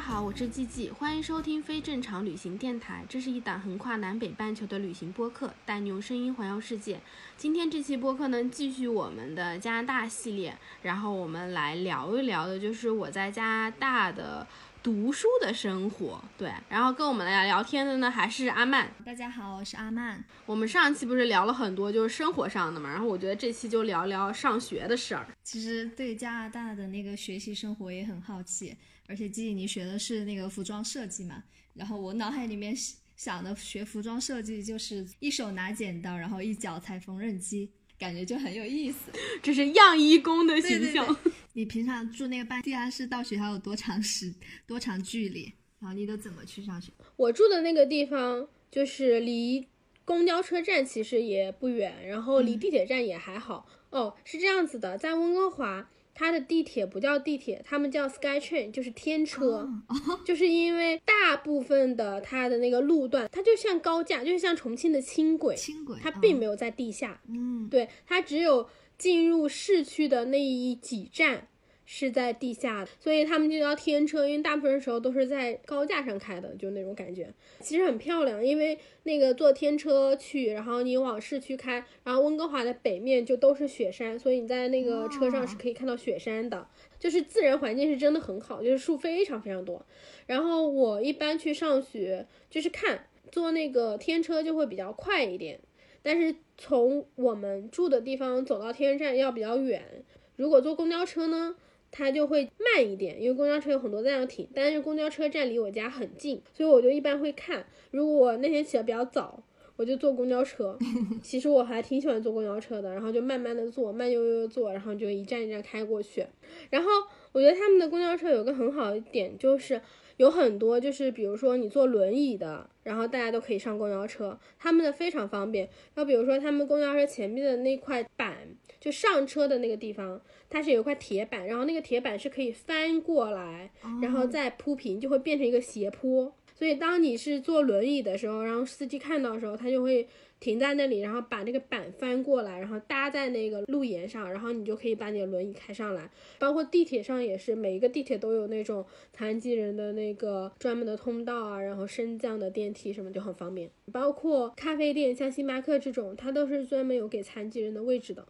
家好，我是季季，欢迎收听非正常旅行电台。这是一档横跨南北半球的旅行播客，带你用声音环游世界。今天这期播客呢，继续我们的加拿大系列，然后我们来聊一聊的，就是我在加拿大的读书的生活。对，然后跟我们来聊天的呢，还是阿曼。大家好，我是阿曼。我们上期不是聊了很多就是生活上的嘛，然后我觉得这期就聊聊上学的事儿。其实对加拿大的那个学习生活也很好奇，而且记忆你学的是那个服装设计嘛，然后我脑海里面想的学服装设计就是一手拿剪刀，然后一脚踩缝纫机，感觉就很有意思。这是样衣工的形象。对对，你平常住那个半地下室到学校有多长时多长距离？然后你都怎么去上学？我住的那个地方就是离公交车站其实也不远，然后离地铁站也还好。哦，是这样子的，在温哥华。它的地铁不叫地铁，他们叫 SkyTrain，就是天车，就是因为大部分的它的那个路段，它就像高架，就是像重庆的轻轨，轻轨，它并没有在地下，嗯，对，它只有进入市区的那一几站是在地下的，所以他们就叫天车，因为大部分时候都是在高架上开的，就那种感觉。其实很漂亮，因为那个坐天车去，然后你往市区开，然后温哥华的北面就都是雪山，所以你在那个车上是可以看到雪山的，就是自然环境是真的很好，就是树非常非常多。然后我一般去上学就是看坐那个天车就会比较快一点。但是从我们住的地方走到天站要比较远，如果坐公交车呢，它就会慢一点，因为公交车有很多站要停，但是公交车站离我家很近，所以我就一般会看。如果我那天起的比较早，我就坐公交车。其实我还挺喜欢坐公交车的，然后就慢慢的坐，慢悠悠的坐，然后就一站一站开过去。然后我觉得他们的公交车有个很好的点就是。有很多就是，比如说你坐轮椅的，然后大家都可以上公交车，他们的非常方便。要比如说他们公交车前面的那块板，就上车的那个地方，它是有一块铁板，然后那个铁板是可以翻过来，然后再铺平，就会变成一个斜坡。所以当你是坐轮椅的时候，然后司机看到的时候，他就会停在那里，然后把那个板翻过来，然后搭在那个路沿上，然后你就可以把你的轮椅开上来。包括地铁上也是，每一个地铁都有那种残疾人的那个专门的通道啊，然后升降的电梯什么就很方便。包括咖啡店，像星巴克这种，它都是专门有给残疾人的位置的。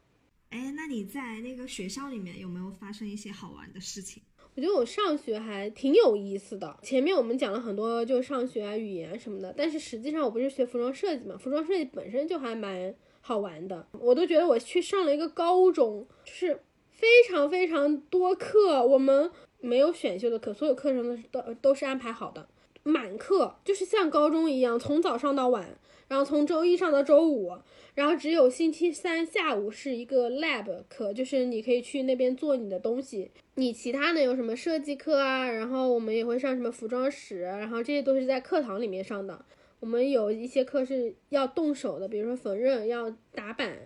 哎，那你在那个学校里面有没有发生一些好玩的事情？我觉得我上学还挺有意思的。前面我们讲了很多，就上学啊、语言什么的，但是实际上我不是学服装设计嘛，服装设计本身就还蛮好玩的。我都觉得我去上了一个高中，就是非常非常多课，我们没有选修的课，所有课程都都都是安排好的，满课，就是像高中一样，从早上到晚，然后从周一上到周五。然后只有星期三下午是一个 lab 课，就是你可以去那边做你的东西。你其他的有什么设计课啊？然后我们也会上什么服装史，然后这些都是在课堂里面上的。我们有一些课是要动手的，比如说缝纫、要打板、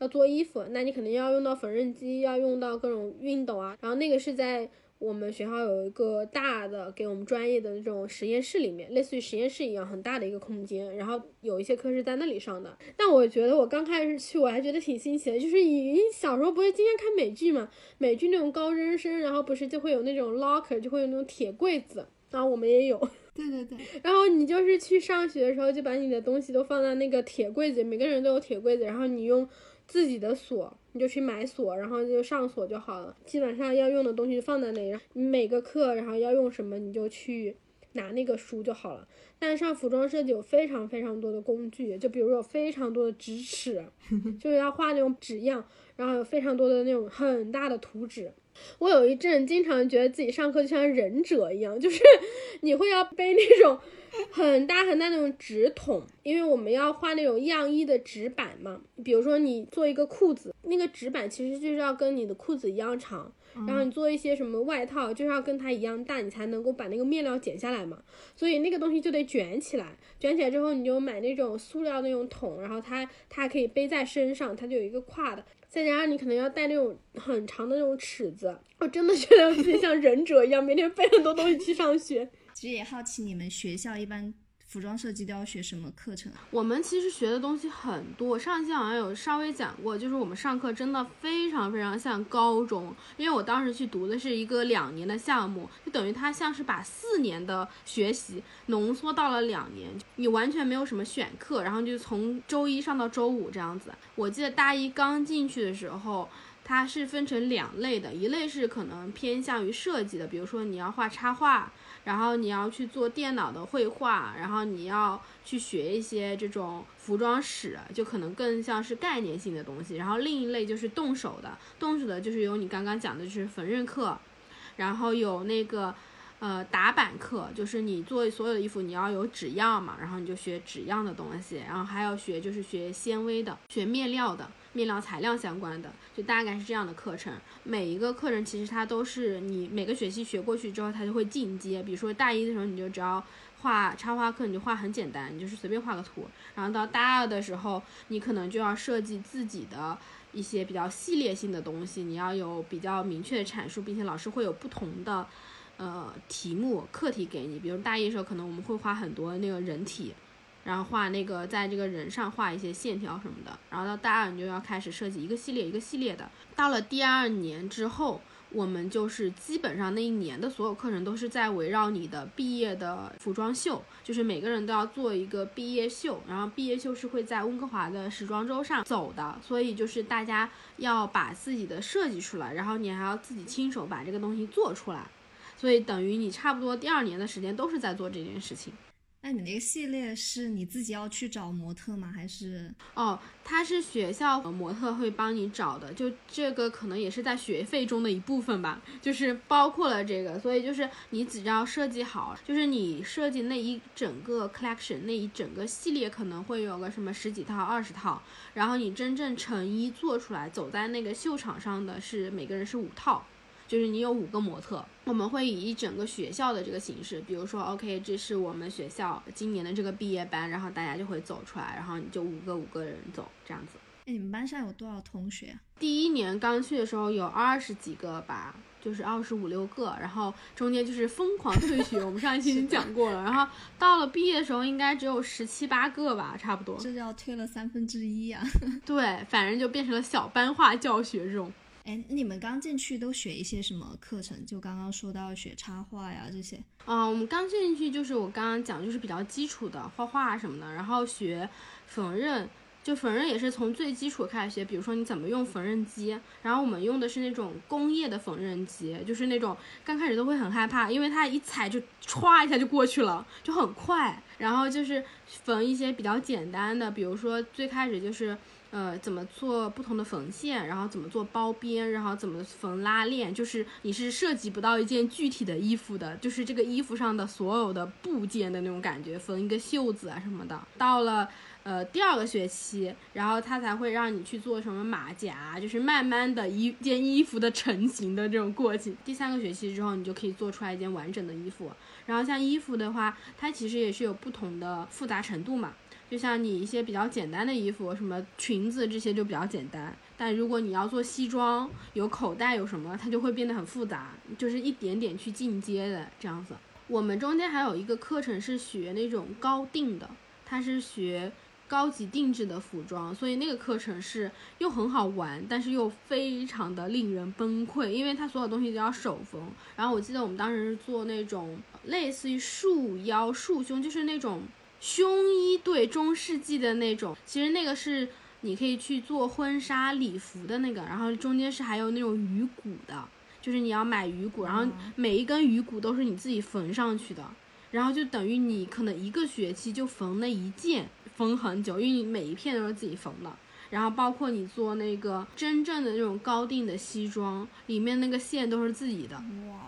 要做衣服，那你肯定要用到缝纫机，要用到各种熨斗啊。然后那个是在我们学校有一个大的给我们专业的那种实验室里面，类似于实验室一样很大的一个空间，然后有一些课是在那里上的。但我觉得我刚开始去，我还觉得挺新奇的，就是你小时候不是经常看美剧嘛，美剧那种高中生，然后不是就会有那种 locker，就会有那种铁柜子，然后我们也有。对对对，然后你就是去上学的时候，就把你的东西都放在那个铁柜子，每个人都有铁柜子，然后你用自己的锁，你就去买锁，然后就上锁就好了。基本上要用的东西放在那里，你每个课然后要用什么你就去拿那个书就好了。但是上服装设计有非常非常多的工具，就比如有非常多的直尺，就是要画那种纸样，然后有非常多的那种很大的图纸。我有一阵经常觉得自己上课就像忍者一样，就是 你会要背那种很大很大那种纸筒，因为我们要画那种样衣的纸板嘛。比如说你做一个裤子，那个纸板其实就是要跟你的裤子一样长，然后你做一些什么外套，就是要跟它一样大，你才能够把那个面料剪下来嘛。所以那个东西就得卷起来，卷起来之后你就买那种塑料那种桶，然后它它可以背在身上，它就有一个挎的。再加上你可能要带那种很长的那种尺子，我真的觉得自己像忍者一样，每天背很多东西去上学。其实也好奇你们学校一般。服装设计都要学什么课程啊？我们其实学的东西很多，上期好像有稍微讲过，就是我们上课真的非常非常像高中，因为我当时去读的是一个两年的项目，就等于它像是把四年的学习浓缩到了两年，你完全没有什么选课，然后就从周一上到周五这样子。我记得大一刚进去的时候。它是分成两类的，一类是可能偏向于设计的，比如说你要画插画，然后你要去做电脑的绘画，然后你要去学一些这种服装史，就可能更像是概念性的东西。然后另一类就是动手的，动手的就是有你刚刚讲的，就是缝纫课，然后有那个呃打板课，就是你做所有的衣服你要有纸样嘛，然后你就学纸样的东西，然后还要学就是学纤维的，学面料的。面料材料相关的，就大概是这样的课程。每一个课程其实它都是你每个学期学过去之后，它就会进阶。比如说大一的时候，你就只要画插画课，你就画很简单，你就是随便画个图。然后到大二的时候，你可能就要设计自己的一些比较系列性的东西，你要有比较明确的阐述，并且老师会有不同的呃题目课题给你。比如大一的时候，可能我们会画很多那个人体。然后画那个在这个人上画一些线条什么的，然后到大二你就要开始设计一个系列一个系列的。到了第二年之后，我们就是基本上那一年的所有课程都是在围绕你的毕业的服装秀，就是每个人都要做一个毕业秀，然后毕业秀是会在温哥华的时装周上走的，所以就是大家要把自己的设计出来，然后你还要自己亲手把这个东西做出来，所以等于你差不多第二年的时间都是在做这件事情。那你那个系列是你自己要去找模特吗？还是哦，他是学校模特会帮你找的，就这个可能也是在学费中的一部分吧，就是包括了这个，所以就是你只要设计好，就是你设计那一整个 collection 那一整个系列可能会有个什么十几套、二十套，然后你真正成衣做出来，走在那个秀场上的是每个人是五套。就是你有五个模特，我们会以一整个学校的这个形式，比如说，OK，这是我们学校今年的这个毕业班，然后大家就会走出来，然后你就五个五个人走这样子。哎，你们班上有多少同学？第一年刚去的时候有二十几个吧，就是二十五六个，然后中间就是疯狂退学，我们上一期已经讲过了，然后到了毕业的时候应该只有十七八个吧，差不多。这叫退了三分之一啊。对，反正就变成了小班化教学这种。哎，你们刚进去都学一些什么课程？就刚刚说到学插画呀这些。啊，我们刚进去就是我刚刚讲，就是比较基础的画画什么的，然后学缝纫，就缝纫也是从最基础开始学。比如说你怎么用缝纫机，然后我们用的是那种工业的缝纫机，就是那种刚开始都会很害怕，因为它一踩就歘一下就过去了，就很快。然后就是缝一些比较简单的，比如说最开始就是。呃，怎么做不同的缝线，然后怎么做包边，然后怎么缝拉链，就是你是涉及不到一件具体的衣服的，就是这个衣服上的所有的部件的那种感觉，缝一个袖子啊什么的。到了呃第二个学期，然后他才会让你去做什么马甲，就是慢慢的一件衣服的成型的这种过程。第三个学期之后，你就可以做出来一件完整的衣服。然后像衣服的话，它其实也是有不同的复杂程度嘛。就像你一些比较简单的衣服，什么裙子这些就比较简单，但如果你要做西装，有口袋有什么，它就会变得很复杂，就是一点点去进阶的这样子。我们中间还有一个课程是学那种高定的，它是学高级定制的服装，所以那个课程是又很好玩，但是又非常的令人崩溃，因为它所有东西都要手缝。然后我记得我们当时是做那种类似于束腰束胸，就是那种。胸衣对中世纪的那种，其实那个是你可以去做婚纱礼服的那个，然后中间是还有那种鱼骨的，就是你要买鱼骨，然后每一根鱼骨都是你自己缝上去的，然后就等于你可能一个学期就缝那一件，缝很久，因为你每一片都是自己缝的。然后包括你做那个真正的那种高定的西装，里面那个线都是自己的，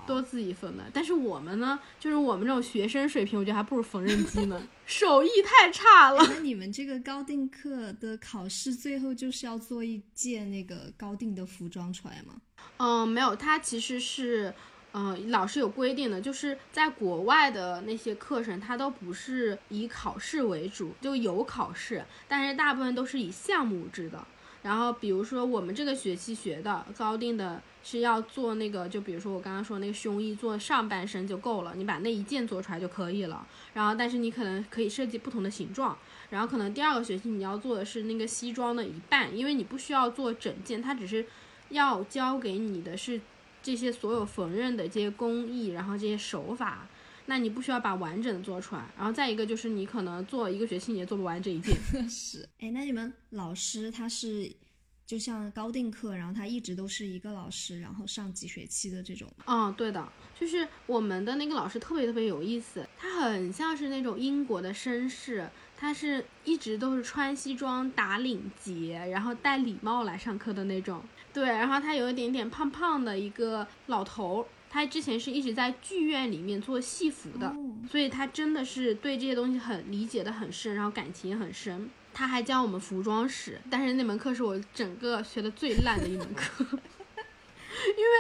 都自己缝的。但是我们呢，就是我们这种学生水平，我觉得还不如缝纫机呢，手艺太差了。那你们这个高定课的考试最后就是要做一件那个高定的服装出来吗？嗯，没有，它其实是。嗯，老师有规定的，就是在国外的那些课程，它都不是以考试为主，就有考试，但是大部分都是以项目制的。然后，比如说我们这个学期学的高定的是要做那个，就比如说我刚刚说那个胸衣，做上半身就够了，你把那一件做出来就可以了。然后，但是你可能可以设计不同的形状。然后，可能第二个学期你要做的是那个西装的一半，因为你不需要做整件，它只是要教给你的是。这些所有缝纫的这些工艺，然后这些手法，那你不需要把完整的做出来。然后再一个就是你可能做一个学期你也做不完这一件。是，哎，那你们老师他是就像高定课，然后他一直都是一个老师，然后上几学期的这种？嗯，对的，就是我们的那个老师特别特别有意思，他很像是那种英国的绅士，他是一直都是穿西装打领结，然后戴礼帽来上课的那种。对，然后他有一点点胖胖的一个老头，他之前是一直在剧院里面做戏服的，所以他真的是对这些东西很理解的很深，然后感情也很深。他还教我们服装史，但是那门课是我整个学的最烂的一门课，因为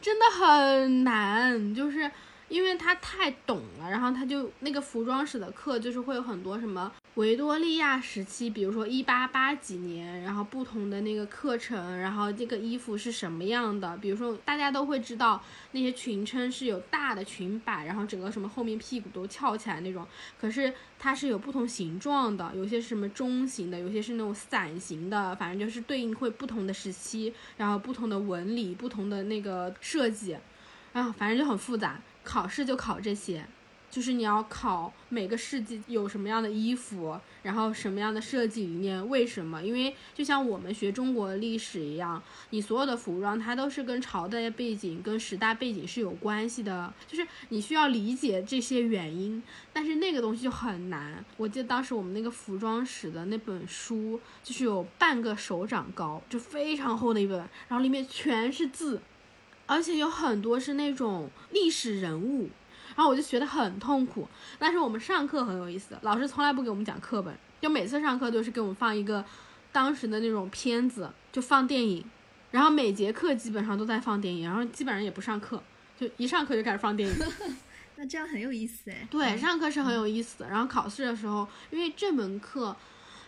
真的很难，就是因为他太懂了，然后他就那个服装史的课就是会有很多什么。维多利亚时期，比如说一八八几年，然后不同的那个课程，然后这个衣服是什么样的？比如说大家都会知道那些裙撑是有大的裙摆，然后整个什么后面屁股都翘起来那种。可是它是有不同形状的，有些是什么中型的，有些是那种伞形的，反正就是对应会不同的时期，然后不同的纹理，不同的那个设计，啊，反正就很复杂。考试就考这些。就是你要考每个世纪有什么样的衣服，然后什么样的设计理念，为什么？因为就像我们学中国历史一样，你所有的服装它都是跟朝代背景、跟时代背景是有关系的，就是你需要理解这些原因。但是那个东西就很难。我记得当时我们那个服装史的那本书，就是有半个手掌高，就非常厚的一本，然后里面全是字，而且有很多是那种历史人物。然后我就学得很痛苦，但是我们上课很有意思，老师从来不给我们讲课本，就每次上课都是给我们放一个当时的那种片子，就放电影，然后每节课基本上都在放电影，然后基本上也不上课，就一上课就开始放电影。那这样很有意思哎。对，上课是很有意思的。然后考试的时候，因为这门课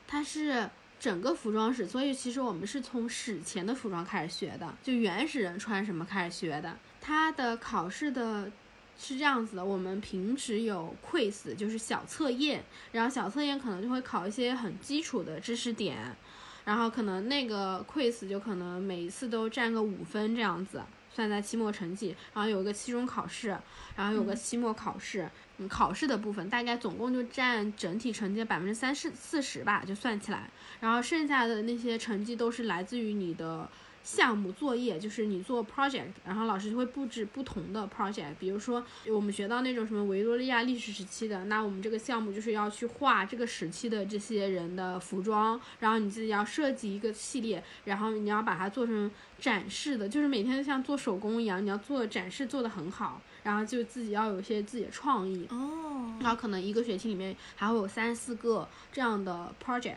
它是整个服装史，所以其实我们是从史前的服装开始学的，就原始人穿什么开始学的。它的考试的。是这样子的，我们平时有 quiz，就是小测验，然后小测验可能就会考一些很基础的知识点，然后可能那个 quiz 就可能每一次都占个五分这样子，算在期末成绩。然后有一个期中考试，然后有个期末考试，嗯，考试的部分大概总共就占整体成绩百分之三十四十吧，就算起来，然后剩下的那些成绩都是来自于你的。项目作业就是你做 project，然后老师就会布置不同的 project。比如说我们学到那种什么维多利亚历史时期的，那我们这个项目就是要去画这个时期的这些人的服装，然后你自己要设计一个系列，然后你要把它做成展示的，就是每天像做手工一样，你要做展示做得很好，然后就自己要有一些自己的创意哦。然后可能一个学期里面还会有三四个这样的 project。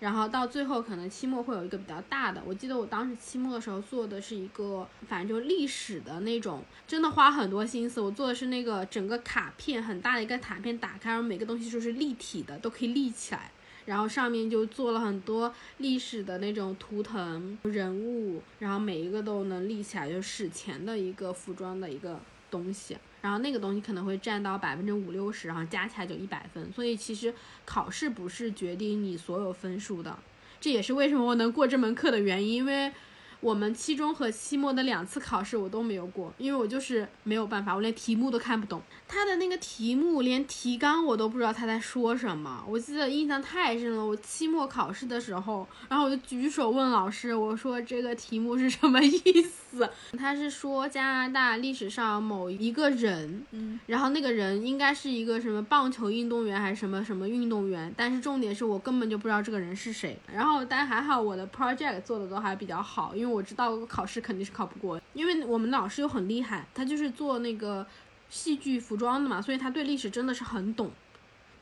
然后到最后可能期末会有一个比较大的，我记得我当时期末的时候做的是一个，反正就历史的那种，真的花很多心思。我做的是那个整个卡片很大的一个卡片，打开，然后每个东西就是立体的，都可以立起来。然后上面就做了很多历史的那种图腾人物，然后每一个都能立起来，就史前的一个服装的一个东西。然后那个东西可能会占到百分之五六十，然后加起来就一百分。所以其实考试不是决定你所有分数的，这也是为什么我能过这门课的原因。因为我们期中和期末的两次考试我都没有过，因为我就是没有办法，我连题目都看不懂。他的那个题目连提纲我都不知道他在说什么。我记得印象太深了，我期末考试的时候，然后我就举手问老师，我说这个题目是什么意思？死。他是说加拿大历史上某一个人，嗯，然后那个人应该是一个什么棒球运动员还是什么什么运动员，但是重点是我根本就不知道这个人是谁。然后但还好我的 project 做的都还比较好，因为我知道考试肯定是考不过，因为我们老师又很厉害，他就是做那个戏剧服装的嘛，所以他对历史真的是很懂。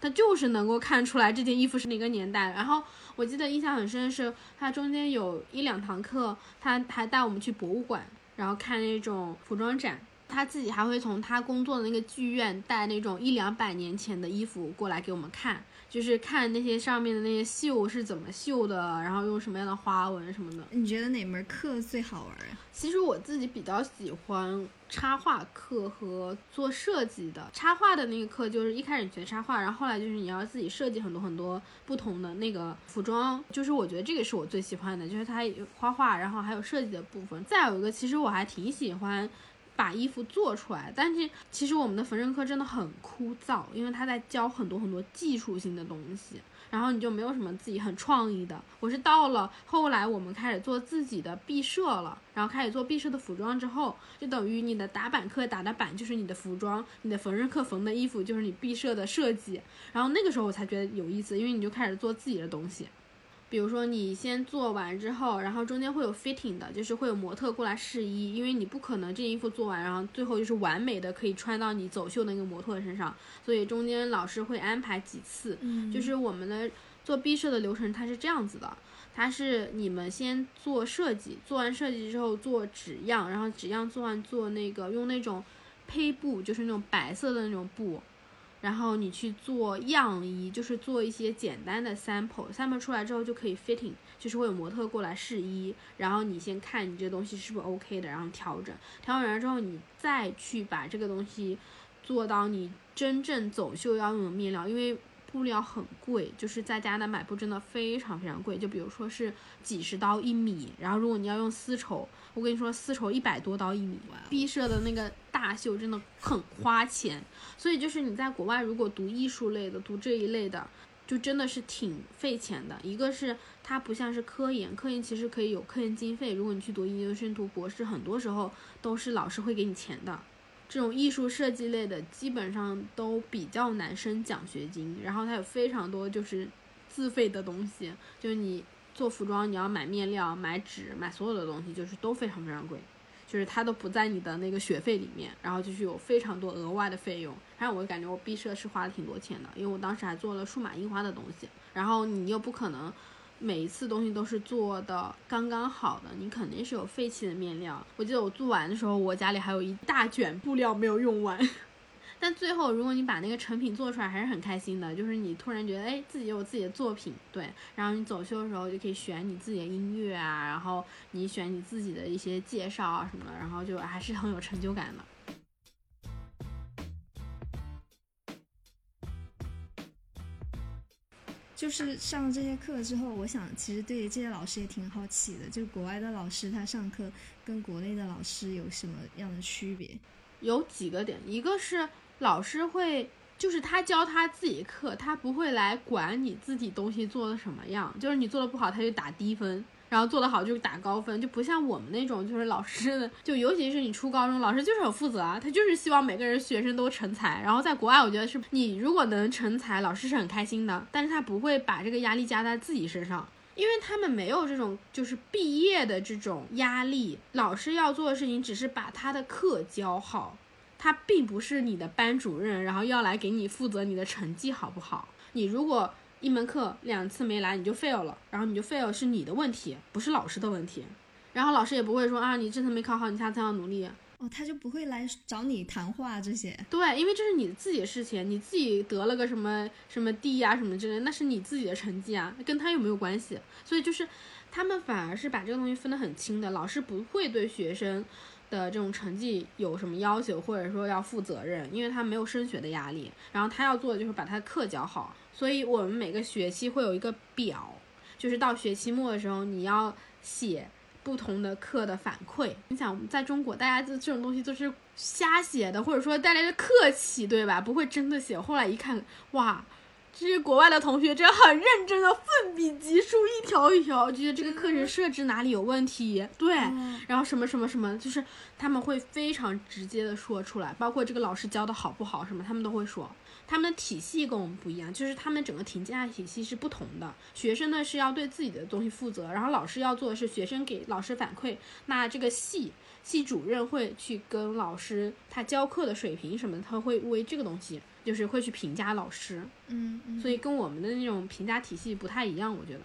他就是能够看出来这件衣服是哪个年代。然后我记得印象很深的是，他中间有一两堂课，他还带我们去博物馆，然后看那种服装展。他自己还会从他工作的那个剧院带那种一两百年前的衣服过来给我们看，就是看那些上面的那些绣是怎么绣的，然后用什么样的花纹什么的。你觉得哪门课最好玩啊？其实我自己比较喜欢插画课和做设计的。插画的那个课就是一开始学插画，然后后来就是你要自己设计很多很多不同的那个服装，就是我觉得这个是我最喜欢的，就是它有画画，然后还有设计的部分。再有一个，其实我还挺喜欢。把衣服做出来，但是其实我们的缝纫课真的很枯燥，因为他在教很多很多技术性的东西，然后你就没有什么自己很创意的。我是到了后来我们开始做自己的毕设了，然后开始做毕设的服装之后，就等于你的打板课打的板就是你的服装，你的缝纫课缝的衣服就是你毕设的设计，然后那个时候我才觉得有意思，因为你就开始做自己的东西。比如说你先做完之后，然后中间会有 fitting 的，就是会有模特过来试衣，因为你不可能这件衣服做完，然后最后就是完美的可以穿到你走秀的那个模特身上，所以中间老师会安排几次。嗯，就是我们的做毕设的流程，它是这样子的，它是你们先做设计，做完设计之后做纸样，然后纸样做完做那个用那种胚布，就是那种白色的那种布。然后你去做样衣，就是做一些简单的 sample，sample 出来之后就可以 fitting，就是会有模特过来试衣，然后你先看你这东西是不是 OK 的，然后调整，调整完之后你再去把这个东西做到你真正走秀要用的面料，因为布料很贵，就是在加拿大买布真的非常非常贵，就比如说是几十刀一米，然后如果你要用丝绸，我跟你说丝绸一百多刀一米，毕设的那个大秀真的很花钱。所以就是你在国外如果读艺术类的，读这一类的，就真的是挺费钱的。一个是它不像是科研，科研其实可以有科研经费。如果你去读研究生、读博士，很多时候都是老师会给你钱的。这种艺术设计类的，基本上都比较难升奖学金。然后它有非常多就是自费的东西，就是你做服装，你要买面料、买纸、买所有的东西，就是都非常非常贵。就是它都不在你的那个学费里面，然后就是有非常多额外的费用。然后我感觉我毕设是花了挺多钱的，因为我当时还做了数码印花的东西。然后你又不可能每一次东西都是做的刚刚好的，你肯定是有废弃的面料。我记得我做完的时候，我家里还有一大卷布料没有用完。但最后，如果你把那个成品做出来，还是很开心的。就是你突然觉得，哎，自己有自己的作品，对。然后你走秀的时候就可以选你自己的音乐啊，然后你选你自己的一些介绍啊什么的，然后就还是很有成就感的。就是上了这些课之后，我想其实对于这些老师也挺好奇的，就国外的老师他上课跟国内的老师有什么样的区别？有几个点，一个是。老师会，就是他教他自己课，他不会来管你自己东西做的什么样。就是你做的不好，他就打低分；然后做得好就打高分，就不像我们那种，就是老师，就尤其是你初高中，老师就是很负责啊，他就是希望每个人学生都成才。然后在国外，我觉得是你如果能成才，老师是很开心的，但是他不会把这个压力加在自己身上，因为他们没有这种就是毕业的这种压力。老师要做的事情只是把他的课教好。他并不是你的班主任，然后要来给你负责你的成绩好不好？你如果一门课两次没来，你就 fail 了，然后你就 fail 是你的问题，不是老师的问题。然后老师也不会说啊，你这次没考好，你下次要努力。哦，他就不会来找你谈话这些。对，因为这是你自己的事情，你自己得了个什么什么 D 呀什么之类，那是你自己的成绩啊，跟他又没有关系。所以就是他们反而是把这个东西分得很清的，老师不会对学生。的这种成绩有什么要求，或者说要负责任，因为他没有升学的压力，然后他要做的就是把他的课教好，所以我们每个学期会有一个表，就是到学期末的时候你要写不同的课的反馈。你想在中国，大家这这种东西都是瞎写的，或者说大家的客气，对吧？不会真的写。后来一看，哇，这些国外的同学真的很认真的奋笔疾书，一条一条，觉得这个课程设置哪里有问题，对，然后什么什么什么，就是他们会非常直接的说出来，包括这个老师教的好不好什么，他们都会说。他们的体系跟我们不一样，就是他们整个评价体系是不同的。学生呢是要对自己的东西负责，然后老师要做的是学生给老师反馈。那这个系系主任会去跟老师他教课的水平什么，他会为这个东西就是会去评价老师。嗯嗯。所以跟我们的那种评价体系不太一样，我觉得。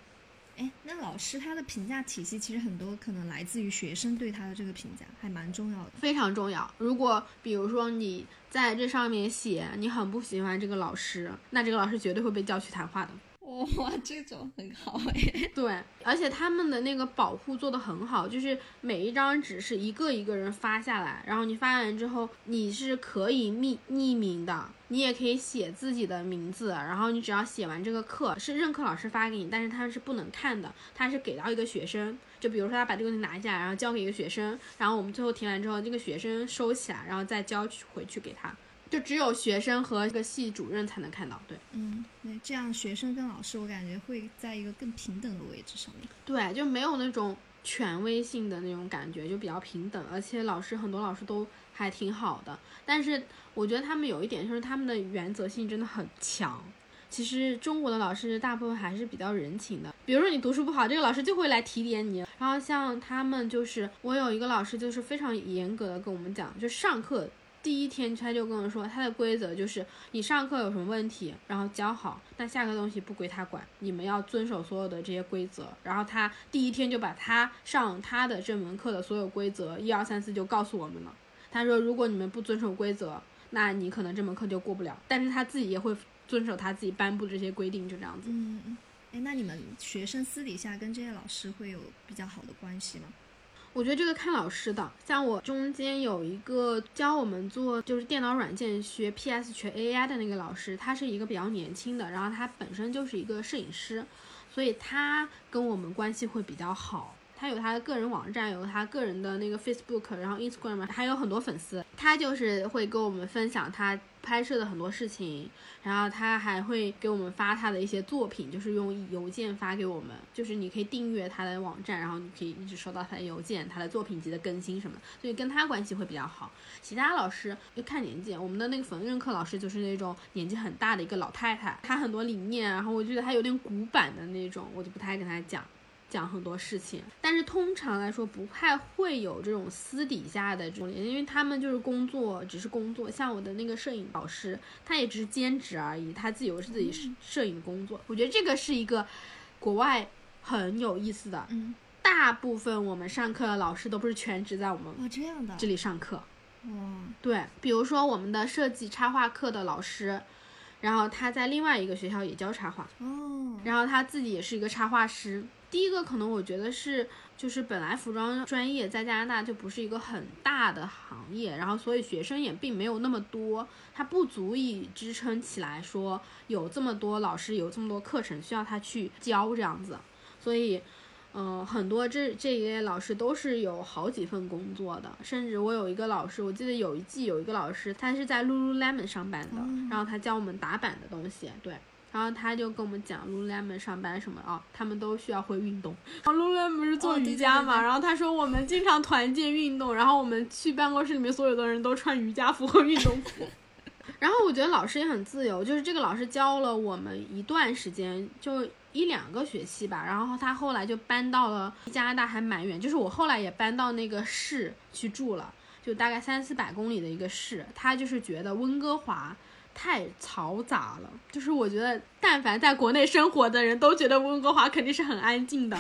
哎，那老师他的评价体系其实很多可能来自于学生对他的这个评价，还蛮重要的。非常重要。如果比如说你。在这上面写你很不喜欢这个老师，那这个老师绝对会被叫去谈话的。哇，这种很好哎。对，而且他们的那个保护做得很好，就是每一张纸是一个一个人发下来，然后你发完之后你是可以匿匿名的，你也可以写自己的名字，然后你只要写完这个课是任课老师发给你，但是他是不能看的，他是给到一个学生，就比如说他把这个东西拿下来，然后交给一个学生，然后我们最后填完之后，这个学生收起来，然后再交回去给他。就只有学生和这个系主任才能看到，对，嗯，那，这样学生跟老师，我感觉会在一个更平等的位置上面，对，就没有那种权威性的那种感觉，就比较平等，而且老师很多老师都还挺好的，但是我觉得他们有一点就是他们的原则性真的很强。其实中国的老师大部分还是比较人情的，比如说你读书不好，这个老师就会来提点你。然后像他们就是，我有一个老师就是非常严格的跟我们讲，就上课。第一天他就跟我说，他的规则就是你上课有什么问题，然后教好，那下课东西不归他管，你们要遵守所有的这些规则。然后他第一天就把他上他的这门课的所有规则一二三四就告诉我们了。他说，如果你们不遵守规则，那你可能这门课就过不了。但是他自己也会遵守他自己颁布的这些规定，就这样子。嗯嗯。哎，那你们学生私底下跟这些老师会有比较好的关系吗？我觉得这个看老师的，像我中间有一个教我们做就是电脑软件学 PS 学 AI 的那个老师，他是一个比较年轻的，然后他本身就是一个摄影师，所以他跟我们关系会比较好。他有他的个人网站，有他个人的那个 Facebook，然后 Instagram 还有很多粉丝。他就是会跟我们分享他拍摄的很多事情，然后他还会给我们发他的一些作品，就是用邮件发给我们。就是你可以订阅他的网站，然后你可以一直收到他的邮件，他的作品集的更新什么，所以跟他关系会比较好。其他老师就看年纪，我们的那个缝纫课老师就是那种年纪很大的一个老太太，她很多理念，然后我觉得她有点古板的那种，我就不太跟她讲。讲很多事情，但是通常来说不太会有这种私底下的这种联系，因为他们就是工作，只是工作。像我的那个摄影老师，他也只是兼职而已，他自以为是自己摄摄影工作。我觉得这个是一个国外很有意思的。嗯，大部分我们上课的老师都不是全职在我们哦这样的这里上课。哦，对，比如说我们的设计插画课的老师，然后他在另外一个学校也教插画。哦，然后他自己也是一个插画师。第一个可能我觉得是，就是本来服装专业在加拿大就不是一个很大的行业，然后所以学生也并没有那么多，它不足以支撑起来说有这么多老师有这么多课程需要他去教这样子，所以，嗯，很多这这一类老师都是有好几份工作的，甚至我有一个老师，我记得有一季有一个老师，他是在 Lululemon 上班的，然后他教我们打板的东西，对。然后他就跟我们讲，Lululemon 上班什么啊，他们都需要会运动。然后 Lululemon 是做瑜伽嘛，然后他说我们经常团建运动，然后我们去办公室里面所有的人都穿瑜伽服和运动服。然后我觉得老师也很自由，就是这个老师教了我们一段时间，就一两个学期吧。然后他后来就搬到了加拿大，还蛮远，就是我后来也搬到那个市去住了，就大概三四百公里的一个市。他就是觉得温哥华。太嘈杂了，就是我觉得，但凡在国内生活的人都觉得温哥华肯定是很安静的，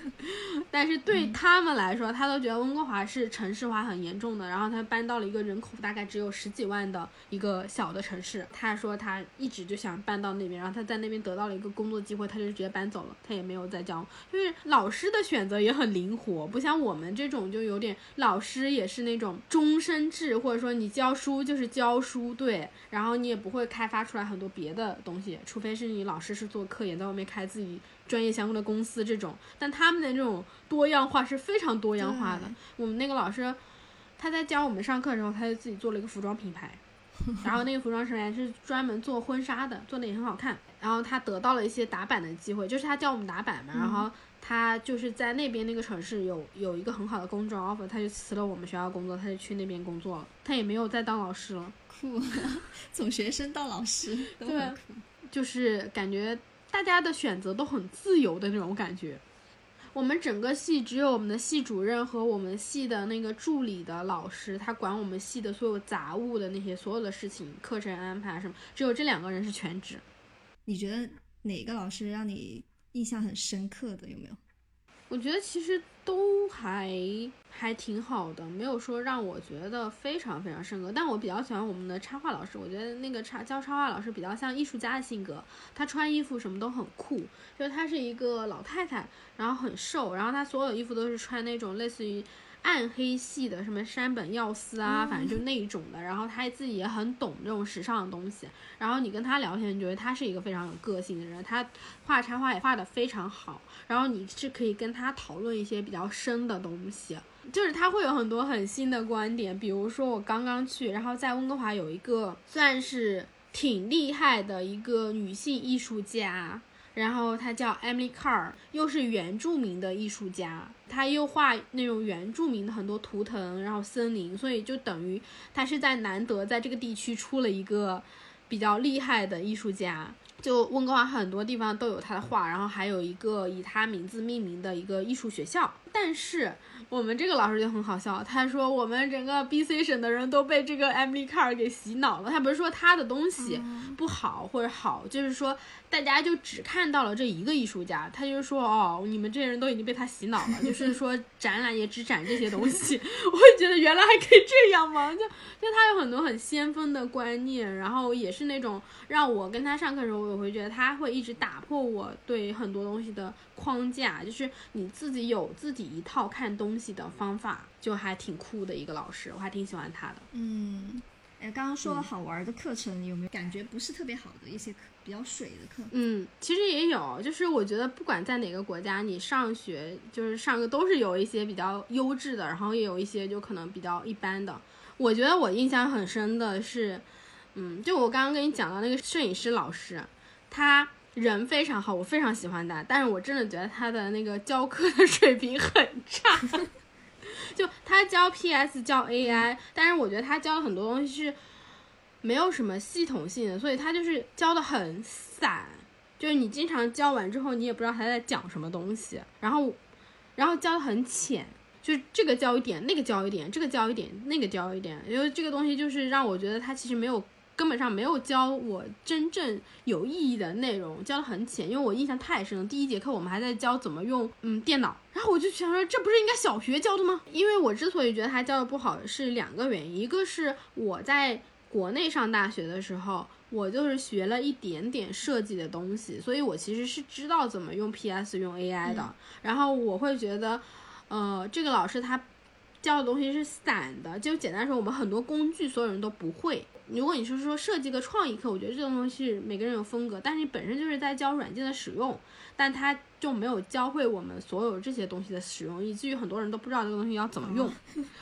但是对他们来说，他都觉得温哥华是城市化很严重的。然后他搬到了一个人口大概只有十几万的一个小的城市，他说他一直就想搬到那边，然后他在那边得到了一个工作机会，他就直接搬走了，他也没有再教。就是老师的选择也很灵活，不像我们这种就有点老师也是那种终身制，或者说你教书就是教书，对，然后。你也不会开发出来很多别的东西，除非是你老师是做科研，在外面开自己专业相关的公司这种。但他们的这种多样化是非常多样化的。我们那个老师，他在教我们上课的时候，他就自己做了一个服装品牌，然后那个服装品牌是专门做婚纱的，做的也很好看。然后他得到了一些打版的机会，就是他教我们打版嘛，然后他就是在那边那个城市有有一个很好的工作 offer，他就辞了我们学校工作，他就去那边工作了，他也没有再当老师了，酷，从学生到老师都对很酷。就是感觉大家的选择都很自由的那种感觉。我们整个系只有我们的系主任和我们系的那个助理的老师，他管我们系的所有杂物的那些所有的事情、课程安排什么，只有这两个人是全职。你觉得哪个老师让你印象很深刻的？有没有？我觉得其实都还还挺好的，没有说让我觉得非常非常深刻。但我比较喜欢我们的插画老师，我觉得那个插教插画老师比较像艺术家的性格，她穿衣服什么都很酷，就是她是一个老太太，然后很瘦，然后她所有衣服都是穿那种类似于。暗黑系的，什么山本耀司啊，反正就那一种的。然后他自己也很懂这种时尚的东西。然后你跟他聊天，你觉得他是一个非常有个性的人。他画插画也画得非常好。然后你是可以跟他讨论一些比较深的东西，就是他会有很多很新的观点。比如说我刚刚去，然后在温哥华有一个算是挺厉害的一个女性艺术家。然后他叫 Emily Carr，又是原住民的艺术家，他又画那种原住民的很多图腾，然后森林，所以就等于他是在难得在这个地区出了一个比较厉害的艺术家。就温哥华很多地方都有他的画，然后还有一个以他名字命名的一个艺术学校。但是我们这个老师就很好笑，他说我们整个 BC 省的人都被这个 Emily Carr 给洗脑了。他不是说他的东西不好或者好，就是说大家就只看到了这一个艺术家，他就说哦，你们这些人都已经被他洗脑了，就是说展览也只展这些东西。我会觉得原来还可以这样吗？就就他有很多很先锋的观念，然后也是那种让我跟他上课的时候，我会觉得他会一直打破我对很多东西的框架，就是你自己有自己一套看东西的方法，就还挺酷的一个老师，我还挺喜欢他的。嗯，哎，刚刚说了好玩的课程，你有没有感觉不是特别好的一些课，比较水的课？嗯，其实也有，就是我觉得不管在哪个国家，你上学就是上课都是有一些比较优质的，然后也有一些就可能比较一般的。我觉得我印象很深的是，嗯，就我刚刚跟你讲到那个摄影师老师，他人非常好，我非常喜欢他，但是我真的觉得他的那个教课的水平很差。就他教 PS 教 AI，但是我觉得他教的很多东西是没有什么系统性的，所以他就是教的很散，就是你经常教完之后，你也不知道他在讲什么东西，然后，然后教的很浅，就这个教一点，那个教一点，这个教一点，那个教一点，因为这个东西就是让我觉得他其实没有。根本上没有教我真正有意义的内容，教的很浅，因为我印象太深了。第一节课我们还在教怎么用嗯电脑，然后我就想说，这不是应该小学教的吗？因为我之所以觉得他教的不好，是两个原因，一个是我在国内上大学的时候，我就是学了一点点设计的东西，所以我其实是知道怎么用 PS 用 AI 的。然后我会觉得，呃，这个老师他教的东西是散的，就简单说，我们很多工具所有人都不会。如果你是说设计个创意课，我觉得这种东西每个人有风格，但是你本身就是在教软件的使用，但它就没有教会我们所有这些东西的使用，以至于很多人都不知道这个东西要怎么用。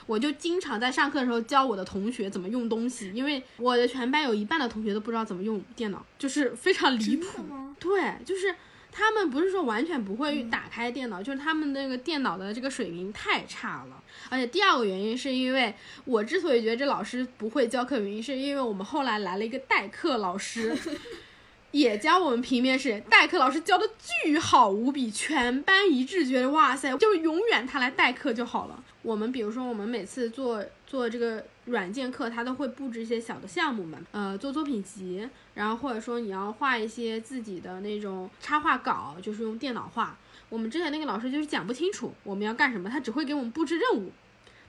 我就经常在上课的时候教我的同学怎么用东西，因为我的全班有一半的同学都不知道怎么用电脑，就是非常离谱。对，就是他们不是说完全不会打开电脑，就是他们那个电脑的这个水平太差了。而且第二个原因是因为我之所以觉得这老师不会教课，原因是因为我们后来来了一个代课老师，也教我们平面设计。代课老师教的巨好无比，全班一致觉得哇塞，就是永远他来代课就好了。我们比如说，我们每次做做这个软件课，他都会布置一些小的项目嘛，呃，做作品集，然后或者说你要画一些自己的那种插画稿，就是用电脑画。我们之前那个老师就是讲不清楚我们要干什么，他只会给我们布置任务，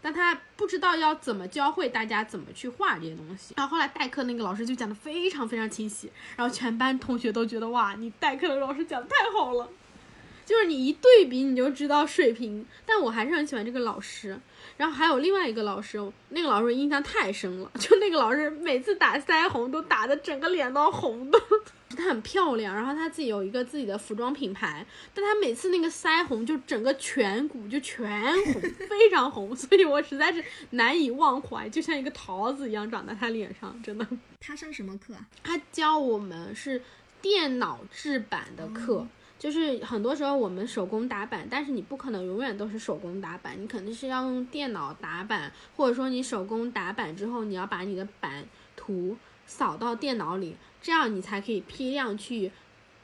但他不知道要怎么教会大家怎么去画这些东西。然后后来代课那个老师就讲的非常非常清晰，然后全班同学都觉得哇，你代课的老师讲的太好了，就是你一对比你就知道水平。但我还是很喜欢这个老师。然后还有另外一个老师，那个老师印象太深了，就那个老师每次打腮红都打的整个脸都红的。她很漂亮，然后她自己有一个自己的服装品牌，但她每次那个腮红就整个颧骨就全红，非常红，所以我实在是难以忘怀，就像一个桃子一样长在她脸上，真的。她上什么课啊？她教我们是电脑制版的课。就是很多时候我们手工打板，但是你不可能永远都是手工打板，你肯定是要用电脑打板，或者说你手工打板之后，你要把你的板图扫到电脑里，这样你才可以批量去，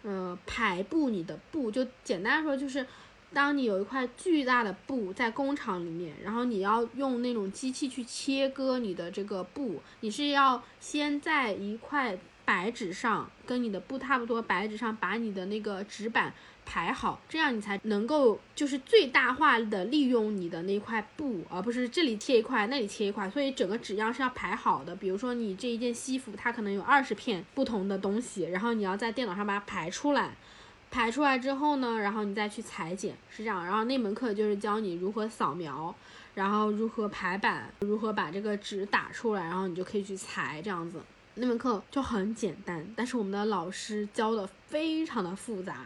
呃，排布你的布。就简单说，就是当你有一块巨大的布在工厂里面，然后你要用那种机器去切割你的这个布，你是要先在一块。白纸上跟你的布差不多，白纸上把你的那个纸板排好，这样你才能够就是最大化的利用你的那块布，而不是这里切一块，那里切一块。所以整个纸样是要排好的。比如说你这一件西服，它可能有二十片不同的东西，然后你要在电脑上把它排出来，排出来之后呢，然后你再去裁剪，是这样。然后那门课就是教你如何扫描，然后如何排版，如何把这个纸打出来，然后你就可以去裁这样子。那门课就很简单，但是我们的老师教的非常的复杂，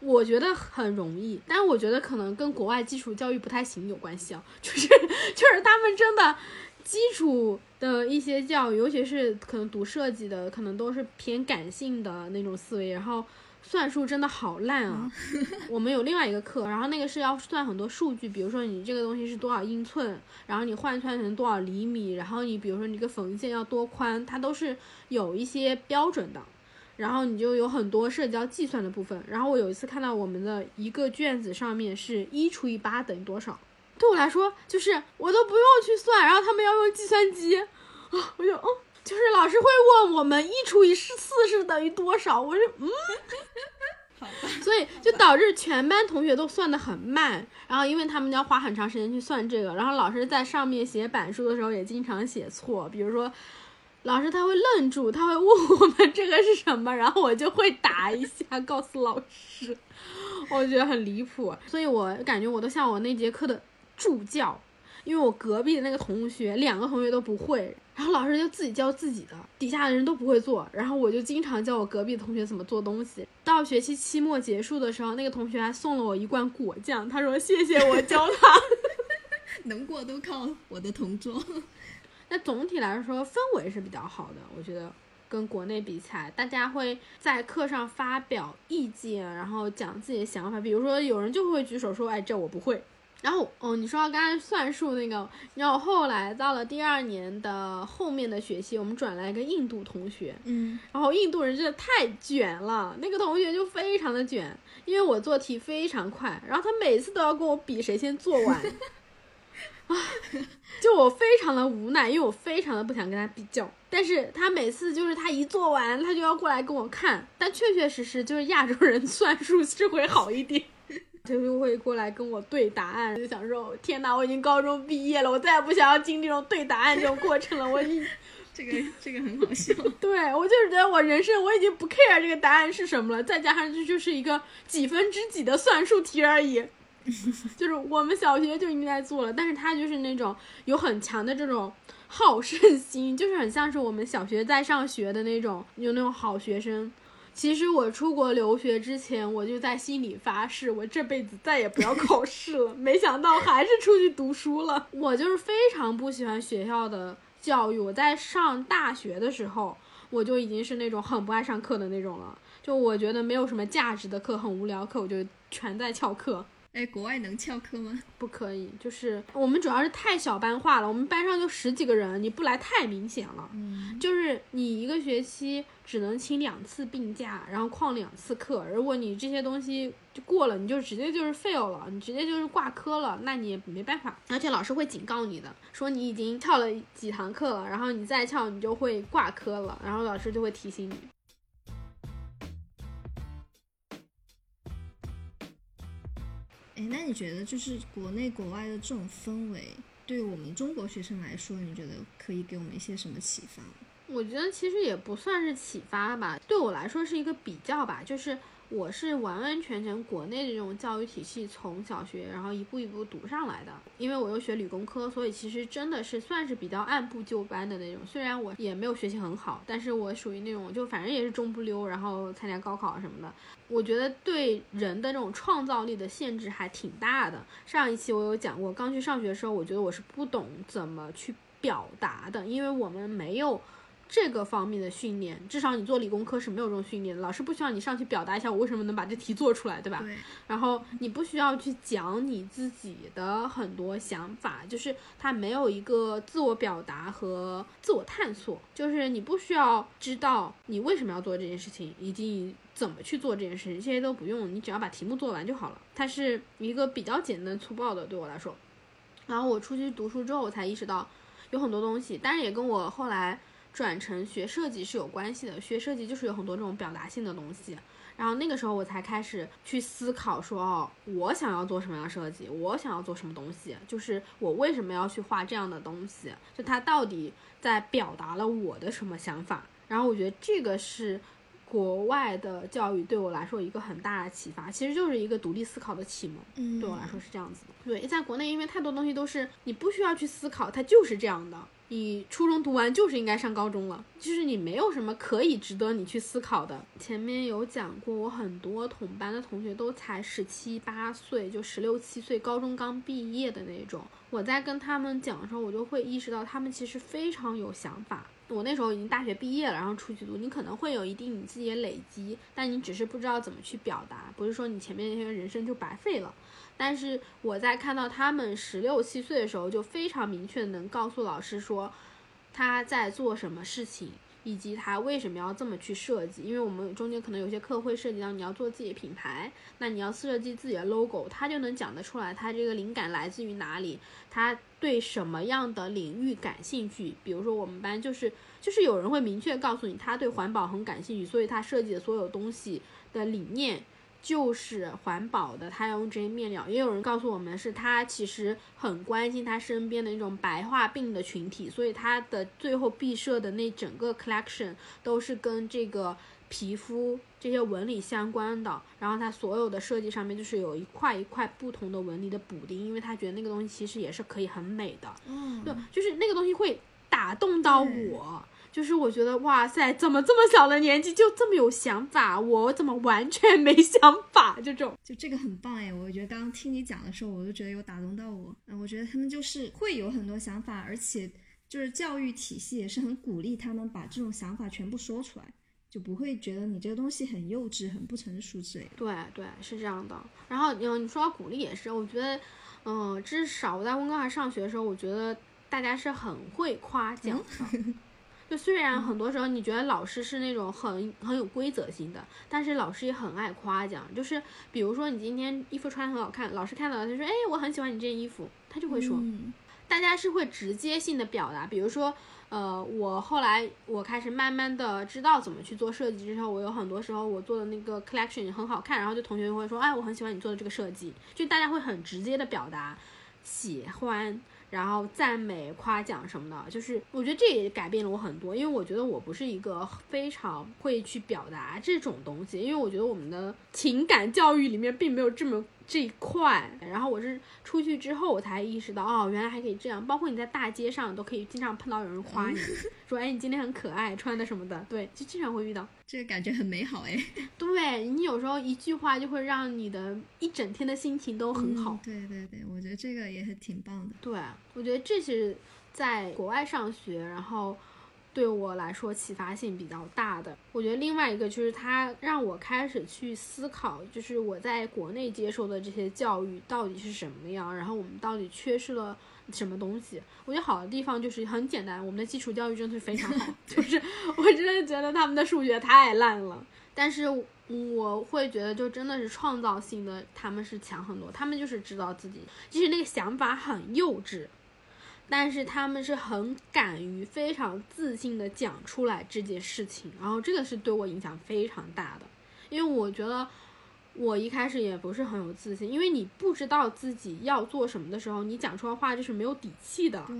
我觉得很容易，但我觉得可能跟国外基础教育不太行有关系啊，就是就是他们真的基础的一些教育，尤其是可能读设计的，可能都是偏感性的那种思维，然后。算术真的好烂啊！我们有另外一个课，然后那个是要算很多数据，比如说你这个东西是多少英寸，然后你换算成多少厘米，然后你比如说你这个缝线要多宽，它都是有一些标准的，然后你就有很多涉及到计算的部分。然后我有一次看到我们的一个卷子上面是一除以八等于多少，对我来说就是我都不用去算，然后他们要用计算机啊，我就嗯。就是老师会问我们一除以四是等于多少，我说嗯，所以就导致全班同学都算的很慢，然后因为他们要花很长时间去算这个，然后老师在上面写板书的时候也经常写错，比如说老师他会愣住，他会问我们这个是什么，然后我就会答一下告诉老师，我觉得很离谱，所以我感觉我都像我那节课的助教。因为我隔壁的那个同学，两个同学都不会，然后老师就自己教自己的，底下的人都不会做，然后我就经常教我隔壁同学怎么做东西。到学期期末结束的时候，那个同学还送了我一罐果酱，他说谢谢我教他，能过都靠我的同桌。那总体来说氛围是比较好的，我觉得跟国内比起来，大家会在课上发表意见，然后讲自己的想法，比如说有人就会举手说，哎，这我不会。然后，哦，你说到刚才算术那个，然后后来到了第二年的后面的学期，我们转来一个印度同学，嗯，然后印度人真的太卷了，那个同学就非常的卷，因为我做题非常快，然后他每次都要跟我比谁先做完，啊，就我非常的无奈，因为我非常的不想跟他比较，但是他每次就是他一做完，他就要过来跟我看，但确确实实就是亚洲人算术是会好一点。就会过来跟我对答案，就想说：天哪，我已经高中毕业了，我再也不想要经历这种对答案这种过程了。我已 这个这个很好笑。对我就是觉得我人生我已经不 care 这个答案是什么了，再加上这就是一个几分之几的算术题而已，就是我们小学就应该做了。但是他就是那种有很强的这种好胜心，就是很像是我们小学在上学的那种，有那种好学生。其实我出国留学之前，我就在心里发誓，我这辈子再也不要考试了。没想到还是出去读书了。我就是非常不喜欢学校的教育。我在上大学的时候，我就已经是那种很不爱上课的那种了。就我觉得没有什么价值的课，很无聊课，我就全在翘课。哎，国外能翘课吗？不可以，就是我们主要是太小班化了，我们班上就十几个人，你不来太明显了。嗯，就是你一个学期只能请两次病假，然后旷两次课。如果你这些东西就过了，你就直接就是 fail 了，你直接就是挂科了，那你也没办法。而且老师会警告你的，说你已经翘了几堂课了，然后你再翘，你就会挂科了，然后老师就会提醒你。哎，那你觉得就是国内国外的这种氛围，对我们中国学生来说，你觉得可以给我们一些什么启发？我觉得其实也不算是启发吧，对我来说是一个比较吧，就是。我是完完全全国内的这种教育体系，从小学然后一步一步读上来的。因为我又学理工科，所以其实真的是算是比较按部就班的那种。虽然我也没有学习很好，但是我属于那种就反正也是中不溜，然后参加高考什么的。我觉得对人的这种创造力的限制还挺大的。上一期我有讲过，刚去上学的时候，我觉得我是不懂怎么去表达的，因为我们没有。这个方面的训练，至少你做理工科是没有这种训练的。老师不需要你上去表达一下我为什么能把这题做出来，对吧？对，然后你不需要去讲你自己的很多想法，就是他没有一个自我表达和自我探索，就是你不需要知道你为什么要做这件事情，以及你怎么去做这件事情，这些都不用，你只要把题目做完就好了。它是一个比较简单粗暴的，对我来说。然后我出去读书之后，我才意识到有很多东西，当然也跟我后来转成学设计是有关系的。学设计就是有很多这种表达性的东西。然后那个时候我才开始去思考说，哦，我想要做什么样的设计，我想要做什么东西，就是我为什么要去画这样的东西，就它到底在表达了我的什么想法。然后我觉得这个是。国外的教育对我来说一个很大的启发，其实就是一个独立思考的启蒙。嗯，对我来说是这样子的。对，在国内因为太多东西都是你不需要去思考，它就是这样的。你初中读完就是应该上高中了，就是你没有什么可以值得你去思考的。前面有讲过，我很多同班的同学都才十七八岁，就十六七岁，高中刚毕业的那种。我在跟他们讲的时候，我就会意识到他们其实非常有想法。我那时候已经大学毕业了，然后出去读，你可能会有一定你自己的累积，但你只是不知道怎么去表达，不是说你前面那些人生就白费了。但是我在看到他们十六七岁的时候，就非常明确能告诉老师说他在做什么事情。以及他为什么要这么去设计？因为我们中间可能有些课会涉及到你要做自己的品牌，那你要设计自己的 logo，他就能讲得出来，他这个灵感来自于哪里，他对什么样的领域感兴趣。比如说我们班就是就是有人会明确告诉你，他对环保很感兴趣，所以他设计的所有东西的理念。就是环保的，他用这些面料。也有人告诉我们，是他其实很关心他身边的那种白化病的群体，所以他的最后毕设的那整个 collection 都是跟这个皮肤这些纹理相关的。然后他所有的设计上面就是有一块一块不同的纹理的补丁，因为他觉得那个东西其实也是可以很美的。嗯，对，就是那个东西会打动到我。就是我觉得哇塞，怎么这么小的年纪就这么有想法？我怎么完全没想法？就这种，就这个很棒哎！我觉得刚刚听你讲的时候，我就觉得有打动到我。嗯，我觉得他们就是会有很多想法，而且就是教育体系也是很鼓励他们把这种想法全部说出来，就不会觉得你这个东西很幼稚、很不成熟之类的。对对，是这样的。然后嗯，你说到鼓励也是，我觉得嗯，至少我在温哥华上学的时候，我觉得大家是很会夸奖的。就虽然很多时候你觉得老师是那种很很有规则性的，但是老师也很爱夸奖。就是比如说你今天衣服穿很好看，老师看到了他说，哎，我很喜欢你这件衣服，他就会说。嗯大家是会直接性的表达，比如说，呃，我后来我开始慢慢的知道怎么去做设计之后，我有很多时候我做的那个 collection 很好看，然后就同学会说，哎，我很喜欢你做的这个设计，就大家会很直接的表达喜欢。然后赞美、夸奖什么的，就是我觉得这也改变了我很多，因为我觉得我不是一个非常会去表达这种东西，因为我觉得我们的情感教育里面并没有这么。这一块，然后我是出去之后我才意识到，哦，原来还可以这样。包括你在大街上都可以经常碰到有人夸你，说，哎，你今天很可爱，穿的什么的，对，就经常会遇到。这个感觉很美好哎。对你有时候一句话就会让你的一整天的心情都很好。对对对，我觉得这个也是挺棒的。对，我觉得这是在国外上学，然后。对我来说启发性比较大的，我觉得另外一个就是它让我开始去思考，就是我在国内接受的这些教育到底是什么样，然后我们到底缺失了什么东西。我觉得好的地方就是很简单，我们的基础教育真的是非常好，就是我真的觉得他们的数学太烂了，但是我会觉得就真的是创造性的他们是强很多，他们就是知道自己，即使那个想法很幼稚。但是他们是很敢于、非常自信的讲出来这件事情，然后这个是对我影响非常大的，因为我觉得我一开始也不是很有自信，因为你不知道自己要做什么的时候，你讲出来话就是没有底气的。对，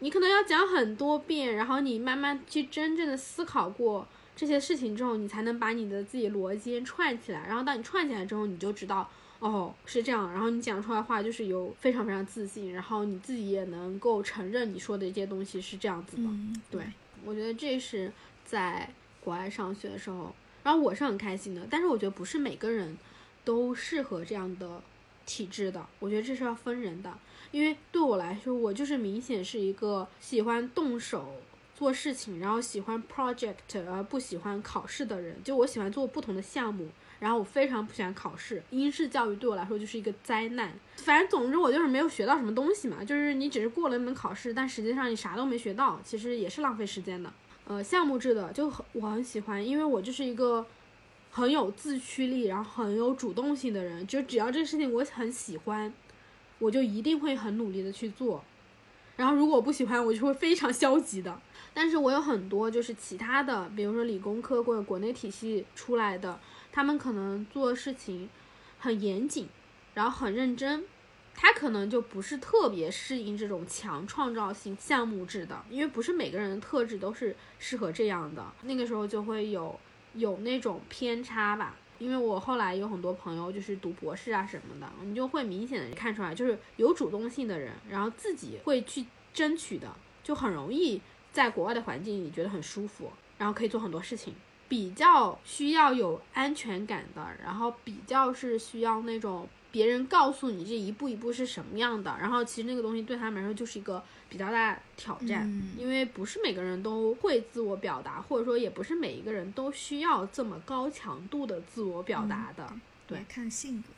你可能要讲很多遍，然后你慢慢去真正的思考过这些事情之后，你才能把你的自己逻辑串起来，然后当你串起来之后，你就知道。哦，是这样，然后你讲出来话就是有非常非常自信，然后你自己也能够承认你说的一些东西是这样子的。对，我觉得这是在国外上学的时候，然后我是很开心的。但是我觉得不是每个人都适合这样的体质的，我觉得这是要分人的。因为对我来说，我就是明显是一个喜欢动手做事情，然后喜欢 project 而不喜欢考试的人。就我喜欢做不同的项目，然后我非常不喜欢考试。英式教育对我来说就是一个灾难。反正总之我就是没有学到什么东西嘛，就是你只是过了一门考试，但实际上你啥都没学到，其实也是浪费时间的。呃，项目制的就很我很喜欢，因为我就是一个很有自驱力，然后很有主动性的人。就只要这个事情我很喜欢，我就一定会很努力的去做。然后如果我不喜欢，我就会非常消极的。但是我有很多就是其他的，比如说理工科或者国内体系出来的，他们可能做事情很严谨，然后很认真，他可能就不是特别适应这种强创造性项目制的，因为不是每个人的特质都是适合这样的。那个时候就会有有那种偏差吧。因为我后来有很多朋友就是读博士啊什么的，你就会明显的看出来，就是有主动性的人，然后自己会去争取的，就很容易在国外的环境里觉得很舒服，然后可以做很多事情。比较需要有安全感的，然后比较是需要那种别人告诉你这一步一步是什么样的，然后其实那个东西对他们来说就是一个比较大挑战，因为不是每个人都会自我表达，或者说也不是每一个人都需要这么高强度的自我表达的，对，看性格。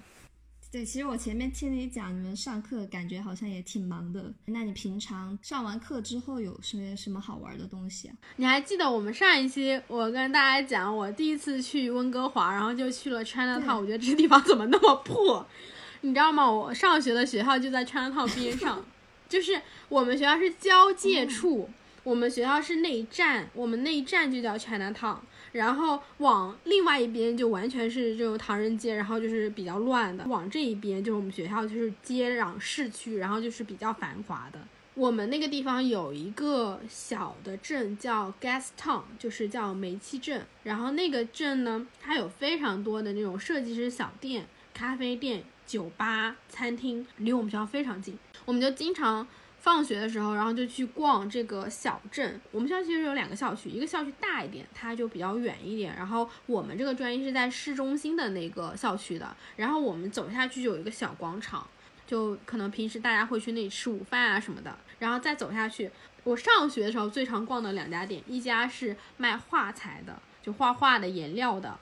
对，其实我前面听你讲，你们上课感觉好像也挺忙的。那你平常上完课之后有什么什么好玩的东西啊？你还记得我们上一期我跟大家讲，我第一次去温哥华，然后就去了 China Town，我觉得这个地方怎么那么破？你知道吗？我上学的学校就在 China Town 边上，就是我们学校是交界处，我们学校是内站，我们内站就叫 China Town。然后往另外一边就完全是这种唐人街，然后就是比较乱的。往这一边就是我们学校，就是接壤市区，然后就是比较繁华的。我们那个地方有一个小的镇叫 Gas Town，就是叫煤气镇。然后那个镇呢，它有非常多的那种设计师小店、咖啡店、酒吧、餐厅，离我们学校非常近，我们就经常。放学的时候，然后就去逛这个小镇。我们学校其实有两个校区，一个校区大一点，它就比较远一点。然后我们这个专业是在市中心的那个校区的。然后我们走下去就有一个小广场，就可能平时大家会去那里吃午饭啊什么的。然后再走下去，我上学的时候最常逛的两家店，一家是卖画材的，就画画的颜料的，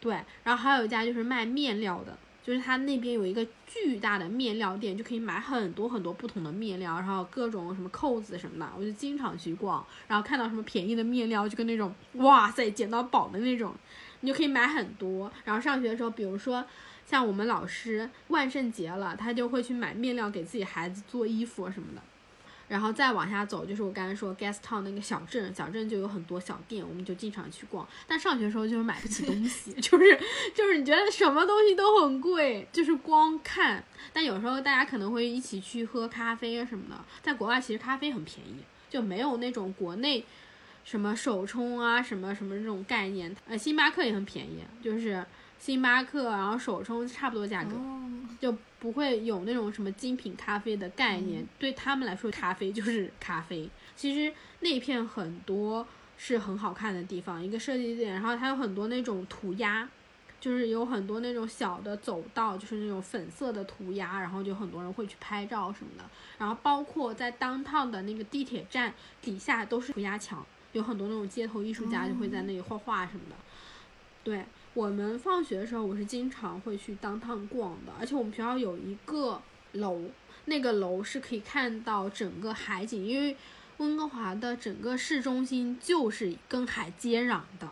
对。然后还有一家就是卖面料的。就是他那边有一个巨大的面料店，就可以买很多很多不同的面料，然后各种什么扣子什么的，我就经常去逛。然后看到什么便宜的面料，就跟那种哇塞捡到宝的那种，你就可以买很多。然后上学的时候，比如说像我们老师万圣节了，他就会去买面料给自己孩子做衣服什么的。然后再往下走，就是我刚才说 Gas Town 那个小镇，小镇就有很多小店，我们就经常去逛。但上学的时候就是买不起东西，就是就是你觉得什么东西都很贵，就是光看。但有时候大家可能会一起去喝咖啡啊什么的，在国外其实咖啡很便宜，就没有那种国内什么手冲啊什么什么这种概念。呃，星巴克也很便宜，就是星巴克，然后手冲差不多价格，就。不会有那种什么精品咖啡的概念，对他们来说，咖啡就是咖啡。其实那片很多是很好看的地方，一个设计点，然后它有很多那种涂鸦，就是有很多那种小的走道，就是那种粉色的涂鸦，然后就很多人会去拍照什么的。然后包括在当趟的那个地铁站底下都是涂鸦墙，有很多那种街头艺术家就会在那里画画什么的。对。我们放学的时候，我是经常会去当趟逛的，而且我们学校有一个楼，那个楼是可以看到整个海景，因为温哥华的整个市中心就是跟海接壤的，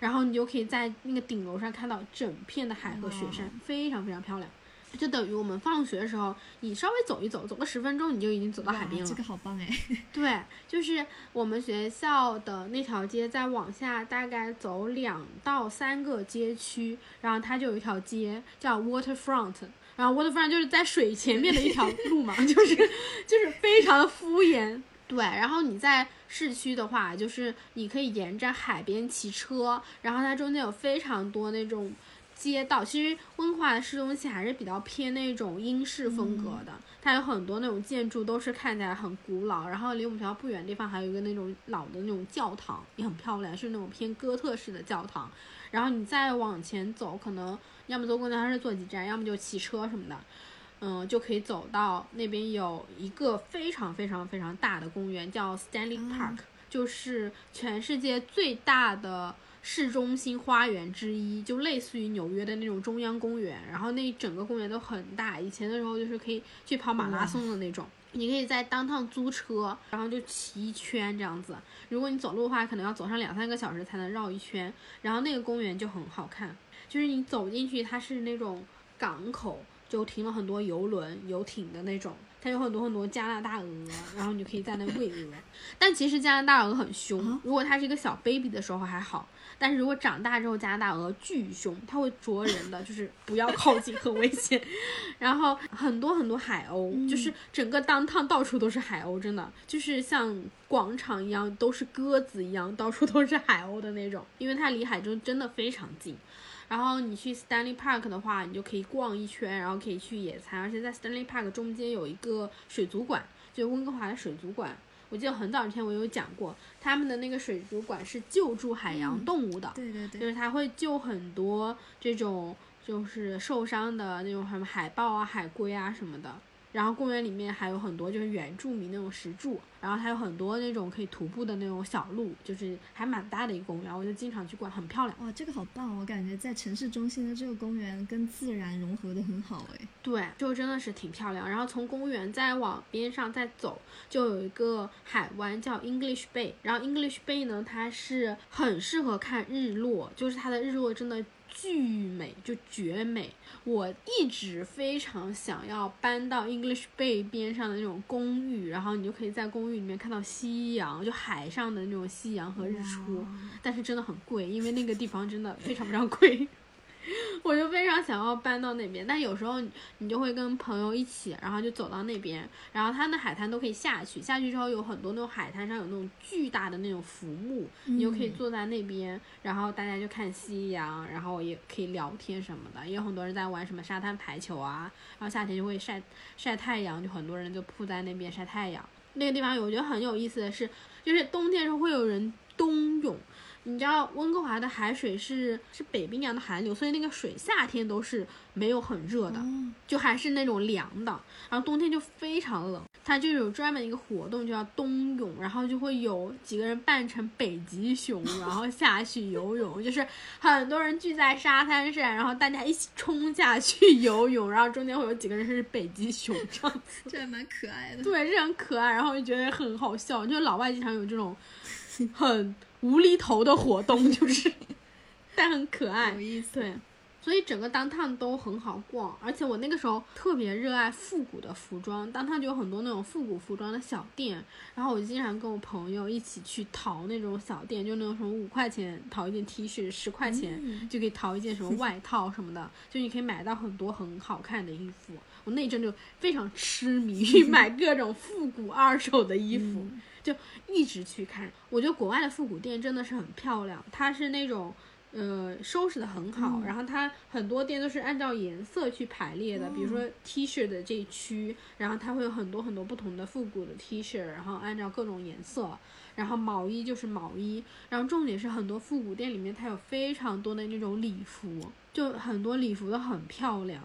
然后你就可以在那个顶楼上看到整片的海和雪山，非常非常漂亮。就等于我们放学的时候，你稍微走一走，走个十分钟，你就已经走到海边了。这个好棒哎！对，就是我们学校的那条街，再往下大概走两到三个街区，然后它就有一条街叫 Waterfront，然后 Waterfront 就是在水前面的一条路嘛，就是就是非常的敷衍。对，然后你在市区的话，就是你可以沿着海边骑车，然后它中间有非常多那种。街道其实温哥华的市中心还是比较偏那种英式风格的，它有很多那种建筑都是看起来很古老，然后离我们学校不远的地方还有一个那种老的那种教堂，也很漂亮，是那种偏哥特式的教堂。然后你再往前走，可能要么坐公交车坐几站，要么就骑车什么的，嗯，就可以走到那边有一个非常非常非常大的公园，叫 Stanley Park。就是全世界最大的市中心花园之一，就类似于纽约的那种中央公园。然后那整个公园都很大，以前的时候就是可以去跑马拉松的那种。你可以在当趟租车，然后就骑一圈这样子。如果你走路的话，可能要走上两三个小时才能绕一圈。然后那个公园就很好看，就是你走进去，它是那种港口，就停了很多游轮、游艇的那种。它有很多很多加拿大鹅，然后你就可以在那喂鹅。但其实加拿大鹅很凶，如果它是一个小 baby 的时候还好，但是如果长大之后，加拿大鹅巨凶，它会啄人的，就是不要靠近，很危险。然后很多很多海鸥，就是整个当趟到处都是海鸥，真的就是像广场一样，都是鸽子一样，到处都是海鸥的那种，因为它离海中真的非常近。然后你去 Stanley Park 的话，你就可以逛一圈，然后可以去野餐，而且在 Stanley Park 中间有一个水族馆，就温哥华的水族馆。我记得很早之前我有讲过，他们的那个水族馆是救助海洋动物的，对对对，就是他会救很多这种就是受伤的那种什么海豹啊、海龟啊什么的。然后公园里面还有很多就是原住民那种石柱，然后还有很多那种可以徒步的那种小路，就是还蛮大的一个公园，我就经常去逛，很漂亮。哇，这个好棒！我感觉在城市中心的这个公园跟自然融合的很好哎。对，就真的是挺漂亮。然后从公园再往边上再走，就有一个海湾叫 English Bay。然后 English Bay 呢，它是很适合看日落，就是它的日落真的巨美，就绝美。我一直非常想要搬到 English Bay 边上的那种公寓，然后你就可以在公寓里面看到夕阳，就海上的那种夕阳和日出。但是真的很贵，因为那个地方真的非常非常贵。我就非常想要搬到那边，但有时候你就会跟朋友一起，然后就走到那边，然后它那海滩都可以下去，下去之后有很多那种海滩上有那种巨大的那种浮木，你就可以坐在那边，然后大家就看夕阳，然后也可以聊天什么的，也有很多人在玩什么沙滩排球啊，然后夏天就会晒晒太阳，就很多人就铺在那边晒太阳。那个地方我觉得很有意思的是，就是冬天时候会有人冬泳。你知道温哥华的海水是是北冰洋的寒流，所以那个水夏天都是没有很热的，就还是那种凉的。然后冬天就非常冷，它就有专门一个活动，就叫冬泳，然后就会有几个人扮成北极熊，然后 下去游泳，就是很多人聚在沙滩上，然后大家一起冲下去游泳，然后中间会有几个人是北极熊这样子，这还蛮可爱的。对，这很可爱，然后就觉得很好笑，就是老外经常有这种 很。无厘头的活动 就是，但很可爱，有意思。对，所以整个当趟都很好逛，而且我那个时候特别热爱复古的服装，当趟就有很多那种复古服装的小店，然后我经常跟我朋友一起去淘那种小店，就那种什么五块钱淘一件 T 恤，十块钱就可以淘一件什么外套什么的，就你可以买到很多很好看的衣服。我那阵就非常痴迷于买各种复古二手的衣服。就一直去看，我觉得国外的复古店真的是很漂亮，它是那种，呃，收拾的很好，然后它很多店都是按照颜色去排列的，比如说 T 恤的这一区，然后它会有很多很多不同的复古的 T 恤，然后按照各种颜色，然后毛衣就是毛衣，然后重点是很多复古店里面它有非常多的那种礼服，就很多礼服都很漂亮。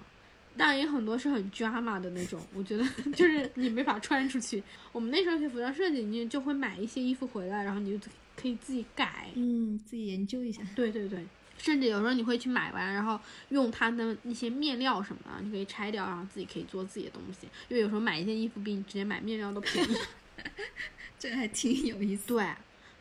当然也很多是很 drama 的那种，我觉得 就是你没法穿出去。我们那时候学服装设计，你就会买一些衣服回来，然后你就可以自己改，嗯，自己研究一下。对对对，甚至有时候你会去买完，然后用它的一些面料什么的，你可以拆掉，然后自己可以做自己的东西。因为有时候买一件衣服比你直接买面料都便宜，这还挺有意思。对，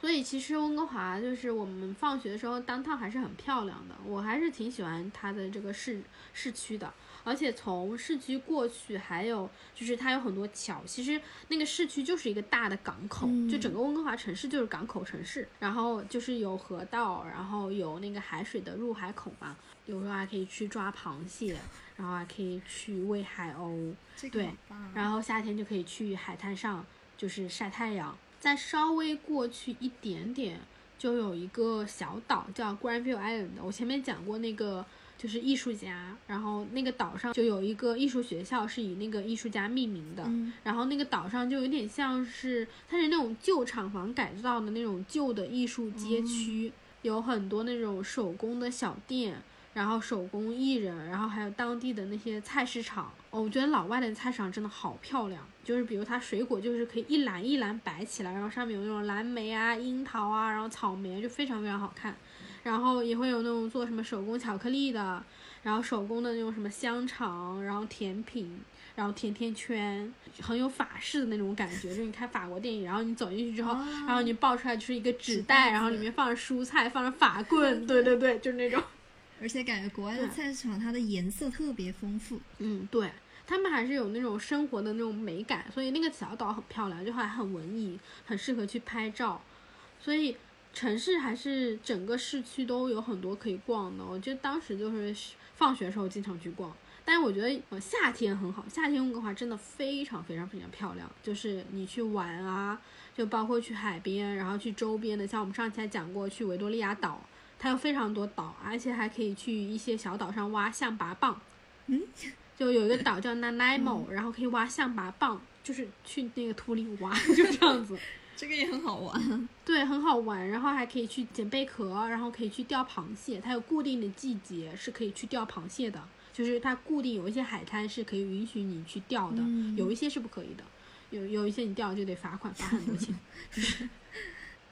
所以其实温哥华就是我们放学的时候当趟还是很漂亮的，我还是挺喜欢它的这个市市区的。而且从市区过去，还有就是它有很多桥。其实那个市区就是一个大的港口，就整个温哥华城市就是港口城市。然后就是有河道，然后有那个海水的入海口嘛。有时候还可以去抓螃蟹，然后还可以去喂海鸥。对，然后夏天就可以去海滩上就是晒太阳。再稍微过去一点点，就有一个小岛叫 Granville Island。我前面讲过那个。就是艺术家，然后那个岛上就有一个艺术学校，是以那个艺术家命名的。然后那个岛上就有点像是，它是那种旧厂房改造的那种旧的艺术街区，有很多那种手工的小店，然后手工艺人，然后还有当地的那些菜市场。哦，我觉得老外的菜市场真的好漂亮，就是比如它水果就是可以一篮一篮摆起来，然后上面有那种蓝莓啊、樱桃啊，然后草莓就非常非常好看。然后也会有那种做什么手工巧克力的，然后手工的那种什么香肠，然后甜品，然后甜甜圈，很有法式的那种感觉。就是你看法国电影，然后你走进去之后，然后你抱出来就是一个纸袋，然后里面放着蔬菜，放着法棍，对对对，就是那种。而且感觉国外的菜市场它的颜色特别丰富，嗯，对他们还是有那种生活的那种美感，所以那个小岛很漂亮，就还很文艺，很适合去拍照。所以城市还是整个市区都有很多可以逛的。我觉得当时就是放学的时候经常去逛，但是我觉得呃夏天很好，夏天温哥华真的非常非常非常漂亮，就是你去玩啊，就包括去海边，然后去周边的，像我们上期还讲过去维多利亚岛。它有非常多岛，而且还可以去一些小岛上挖象拔蚌。嗯，就有一个岛叫 Nanaimo，然后可以挖象拔蚌，就是去那个土里挖，就这样子。这个也很好玩。对，很好玩。然后还可以去捡贝壳，然后可以去钓螃蟹。它有固定的季节是可以去钓螃蟹的，就是它固定有一些海滩是可以允许你去钓的，有一些是不可以的。有有一些你钓 就得罚款，罚很多钱。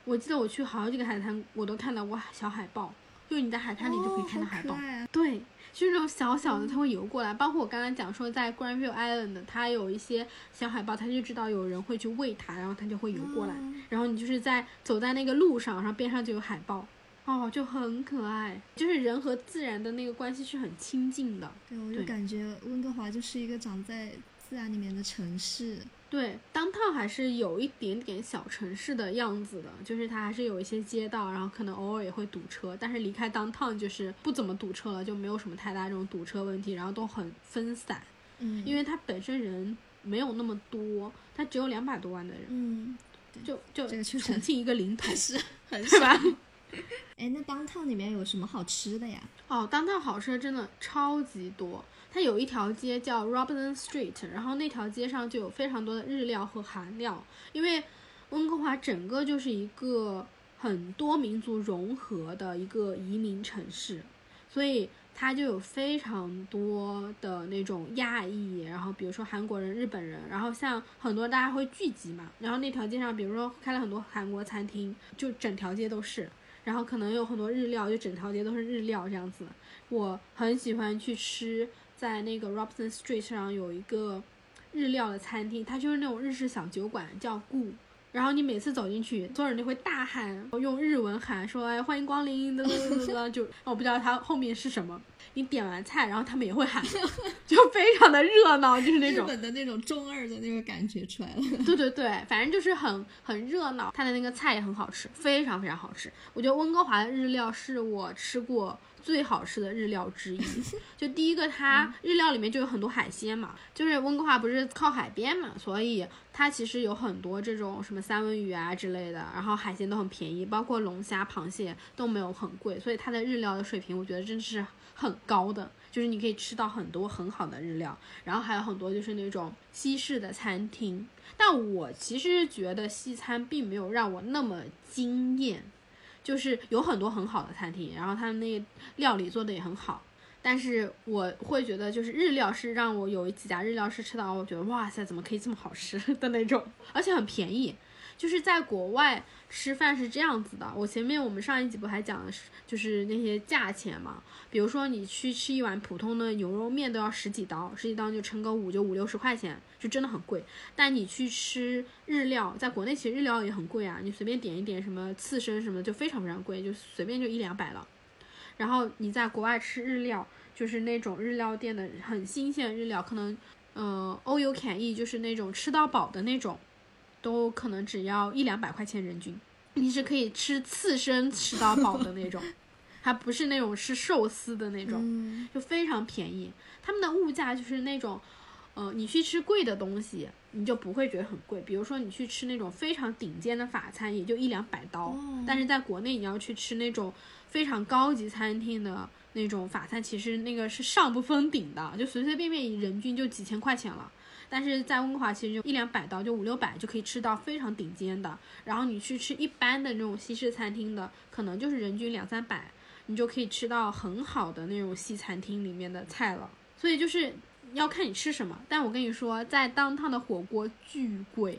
我记得我去好几个海滩，我都看到过小海豹，就是你在海滩里就可以看到海豹。对，就是那种小小的，它会游过来。包括我刚刚讲说，在 Grandview Island，它有一些小海豹，它就知道有人会去喂它，然后它就会游过来。然后你就是在走在那个路上，然后边上就有海豹，哦，就很可爱。就是人和自然的那个关系是很亲近的。对，我就感觉温哥华就是一个长在自然里面的城市。对，当趟还是有一点点小城市的样子的，就是它还是有一些街道，然后可能偶尔也会堵车，但是离开当趟就是不怎么堵车了，就没有什么太大这种堵车问题，然后都很分散，嗯，因为它本身人没有那么多，它只有两百多万的人，嗯，就就重庆一个零头，是 很对吧？哎，那当趟里面有什么好吃的呀？哦，当趟好吃的真的超级多。它有一条街叫 Robinson Street，然后那条街上就有非常多的日料和韩料，因为温哥华整个就是一个很多民族融合的一个移民城市，所以它就有非常多的那种亚裔，然后比如说韩国人、日本人，然后像很多大家会聚集嘛，然后那条街上比如说开了很多韩国餐厅，就整条街都是，然后可能有很多日料，就整条街都是日料这样子，我很喜欢去吃。在那个 Robson Street 上有一个日料的餐厅，它就是那种日式小酒馆，叫顾。然后你每次走进去，所有人都会大喊，用日文喊说：“哎，欢迎光临！”的就我不知道它后面是什么。你点完菜，然后他们也会喊，就非常的热闹，就是那种日本的那种中二的那个感觉出来了。对对对，反正就是很很热闹。它的那个菜也很好吃，非常非常好吃。我觉得温哥华的日料是我吃过。最好吃的日料之一，就第一个，它日料里面就有很多海鲜嘛，就是温哥华不是靠海边嘛，所以它其实有很多这种什么三文鱼啊之类的，然后海鲜都很便宜，包括龙虾、螃蟹都没有很贵，所以它的日料的水平我觉得真的是很高的，就是你可以吃到很多很好的日料，然后还有很多就是那种西式的餐厅，但我其实觉得西餐并没有让我那么惊艳。就是有很多很好的餐厅，然后他们那料理做的也很好，但是我会觉得就是日料是让我有几家日料是吃到我觉得哇塞怎么可以这么好吃 的那种，而且很便宜。就是在国外吃饭是这样子的，我前面我们上一集不还讲的是就是那些价钱嘛，比如说你去吃一碗普通的牛肉面都要十几刀，十几刀就乘个五就五六十块钱，就真的很贵。但你去吃日料，在国内其实日料也很贵啊，你随便点一点什么刺身什么就非常非常贵，就随便就一两百了。然后你在国外吃日料，就是那种日料店的很新鲜日料，可能呃 all you can eat 就是那种吃到饱的那种。都可能只要一两百块钱人均，你是可以吃刺身吃到饱的那种，还不是那种吃寿司的那种，就非常便宜。他们的物价就是那种，呃，你去吃贵的东西，你就不会觉得很贵。比如说你去吃那种非常顶尖的法餐，也就一两百刀，但是在国内你要去吃那种非常高级餐厅的那种法餐，其实那个是上不封顶的，就随随便便人均就几千块钱了。但是在温哥华，其实就一两百刀，就五六百就可以吃到非常顶尖的。然后你去吃一般的那种西式餐厅的，可能就是人均两三百，你就可以吃到很好的那种西餐厅里面的菜了。所以就是要看你吃什么。但我跟你说，在当趟的火锅巨贵，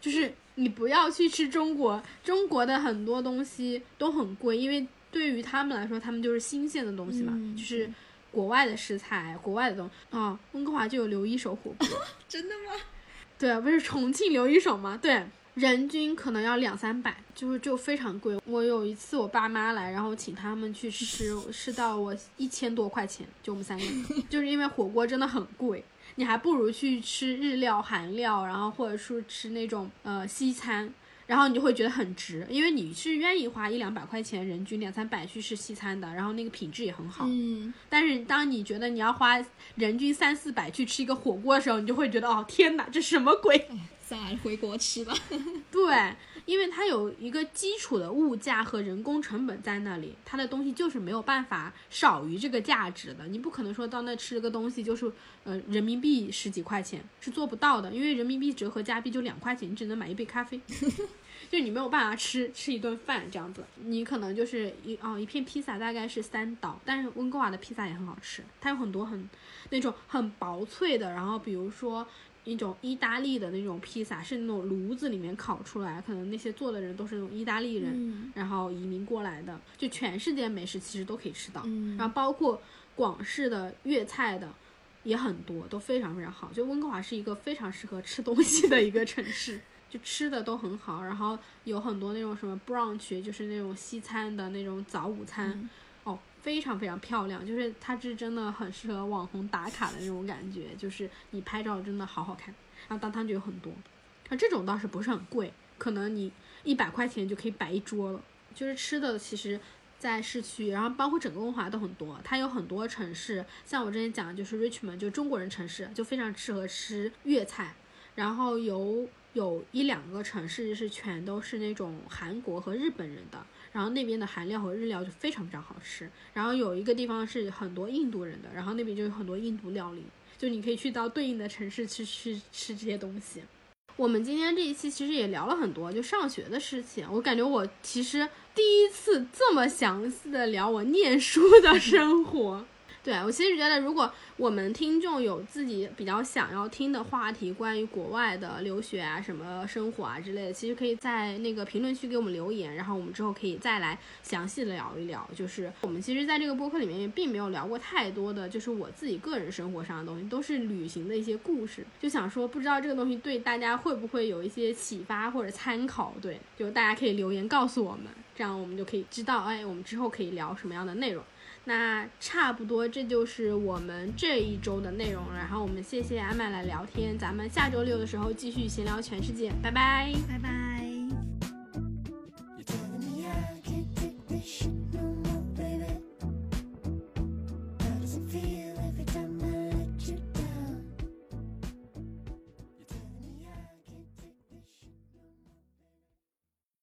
就是你不要去吃中国，中国的很多东西都很贵，因为对于他们来说，他们就是新鲜的东西嘛，嗯就是国外的食材，国外的东西啊。温哥华就有刘一手火锅，真的吗？对啊，不是重庆刘一手吗？对，人均可能要两三百，就是就非常贵。我有一次我爸妈来，然后请他们去吃，吃到我一千多块钱，就我们三个人，就是因为火锅真的很贵，你还不如去吃日料、韩料，然后或者说吃那种呃西餐。然后你就会觉得很值，因为你是愿意花一两百块钱，人均两三百去吃西餐的，然后那个品质也很好。嗯，但是当你觉得你要花人均三四百去吃一个火锅的时候，你就会觉得哦天哪，这什么鬼？算了，回国吃吧。对，因为它有一个基础的物价和人工成本在那里，它的东西就是没有办法少于这个价值的。你不可能说到那吃了个东西就是呃人民币十几块钱是做不到的，因为人民币折合加币就两块钱，你只能买一杯咖啡。就你没有办法吃吃一顿饭这样子，你可能就是一哦一片披萨大概是三刀，但是温哥华的披萨也很好吃，它有很多很那种很薄脆的，然后比如说一种意大利的那种披萨是那种炉子里面烤出来，可能那些做的人都是那种意大利人，嗯。然后移民过来的，就全世界美食其实都可以吃到，嗯。然后包括广式的粤菜的也很多，都非常非常好。就温哥华是一个非常适合吃东西的一个城市，就吃的都很好，然后有很多那种什么 brunch，就是那种西餐的那种早午餐，非常非常漂亮，就是它是真的很适合网红打卡的那种感觉，就是你拍照真的好好看。然后当汤就有很多，啊，这种倒是不是很贵，可能你一百块钱就可以摆一桌了。就是吃的其实。在市区，然后包括整个温华都很多，它有很多城市，像我之前讲的就是 Richmond，就中国人城市，就非常适合吃粤菜。然后有有一两个城市是全都是那种韩国和日本人的，然后那边的韩料和日料就非常非常好吃。然后有一个地方是很多印度人的，然后那边就有很多印度料理，就你可以去到对应的城市去去吃这些东西。我们今天这一期其实也聊了很多，就上学的事情。我感觉我其实第一次这么详细的聊我念书的生活。对我其实觉得，如果我们听众有自己比较想要听的话题，关于国外的留学啊、什么生活啊之类的，其实可以在那个评论区给我们留言，然后我们之后可以再来详细的聊一聊。就是我们其实在这个播客里面也并没有聊过太多的，就是我自己个人生活上的东西，都是旅行的一些故事。就想说，不知道这个东西对大家会不会有一些启发或者参考？对，就大家可以留言告诉我们，这样我们就可以知道，哎，我们之后可以聊什么样的内容。那差不多，这就是我们这一周的内容。然后我们谢谢阿麦来聊天，咱们下周六的时候继续闲聊全世界，拜拜。拜拜。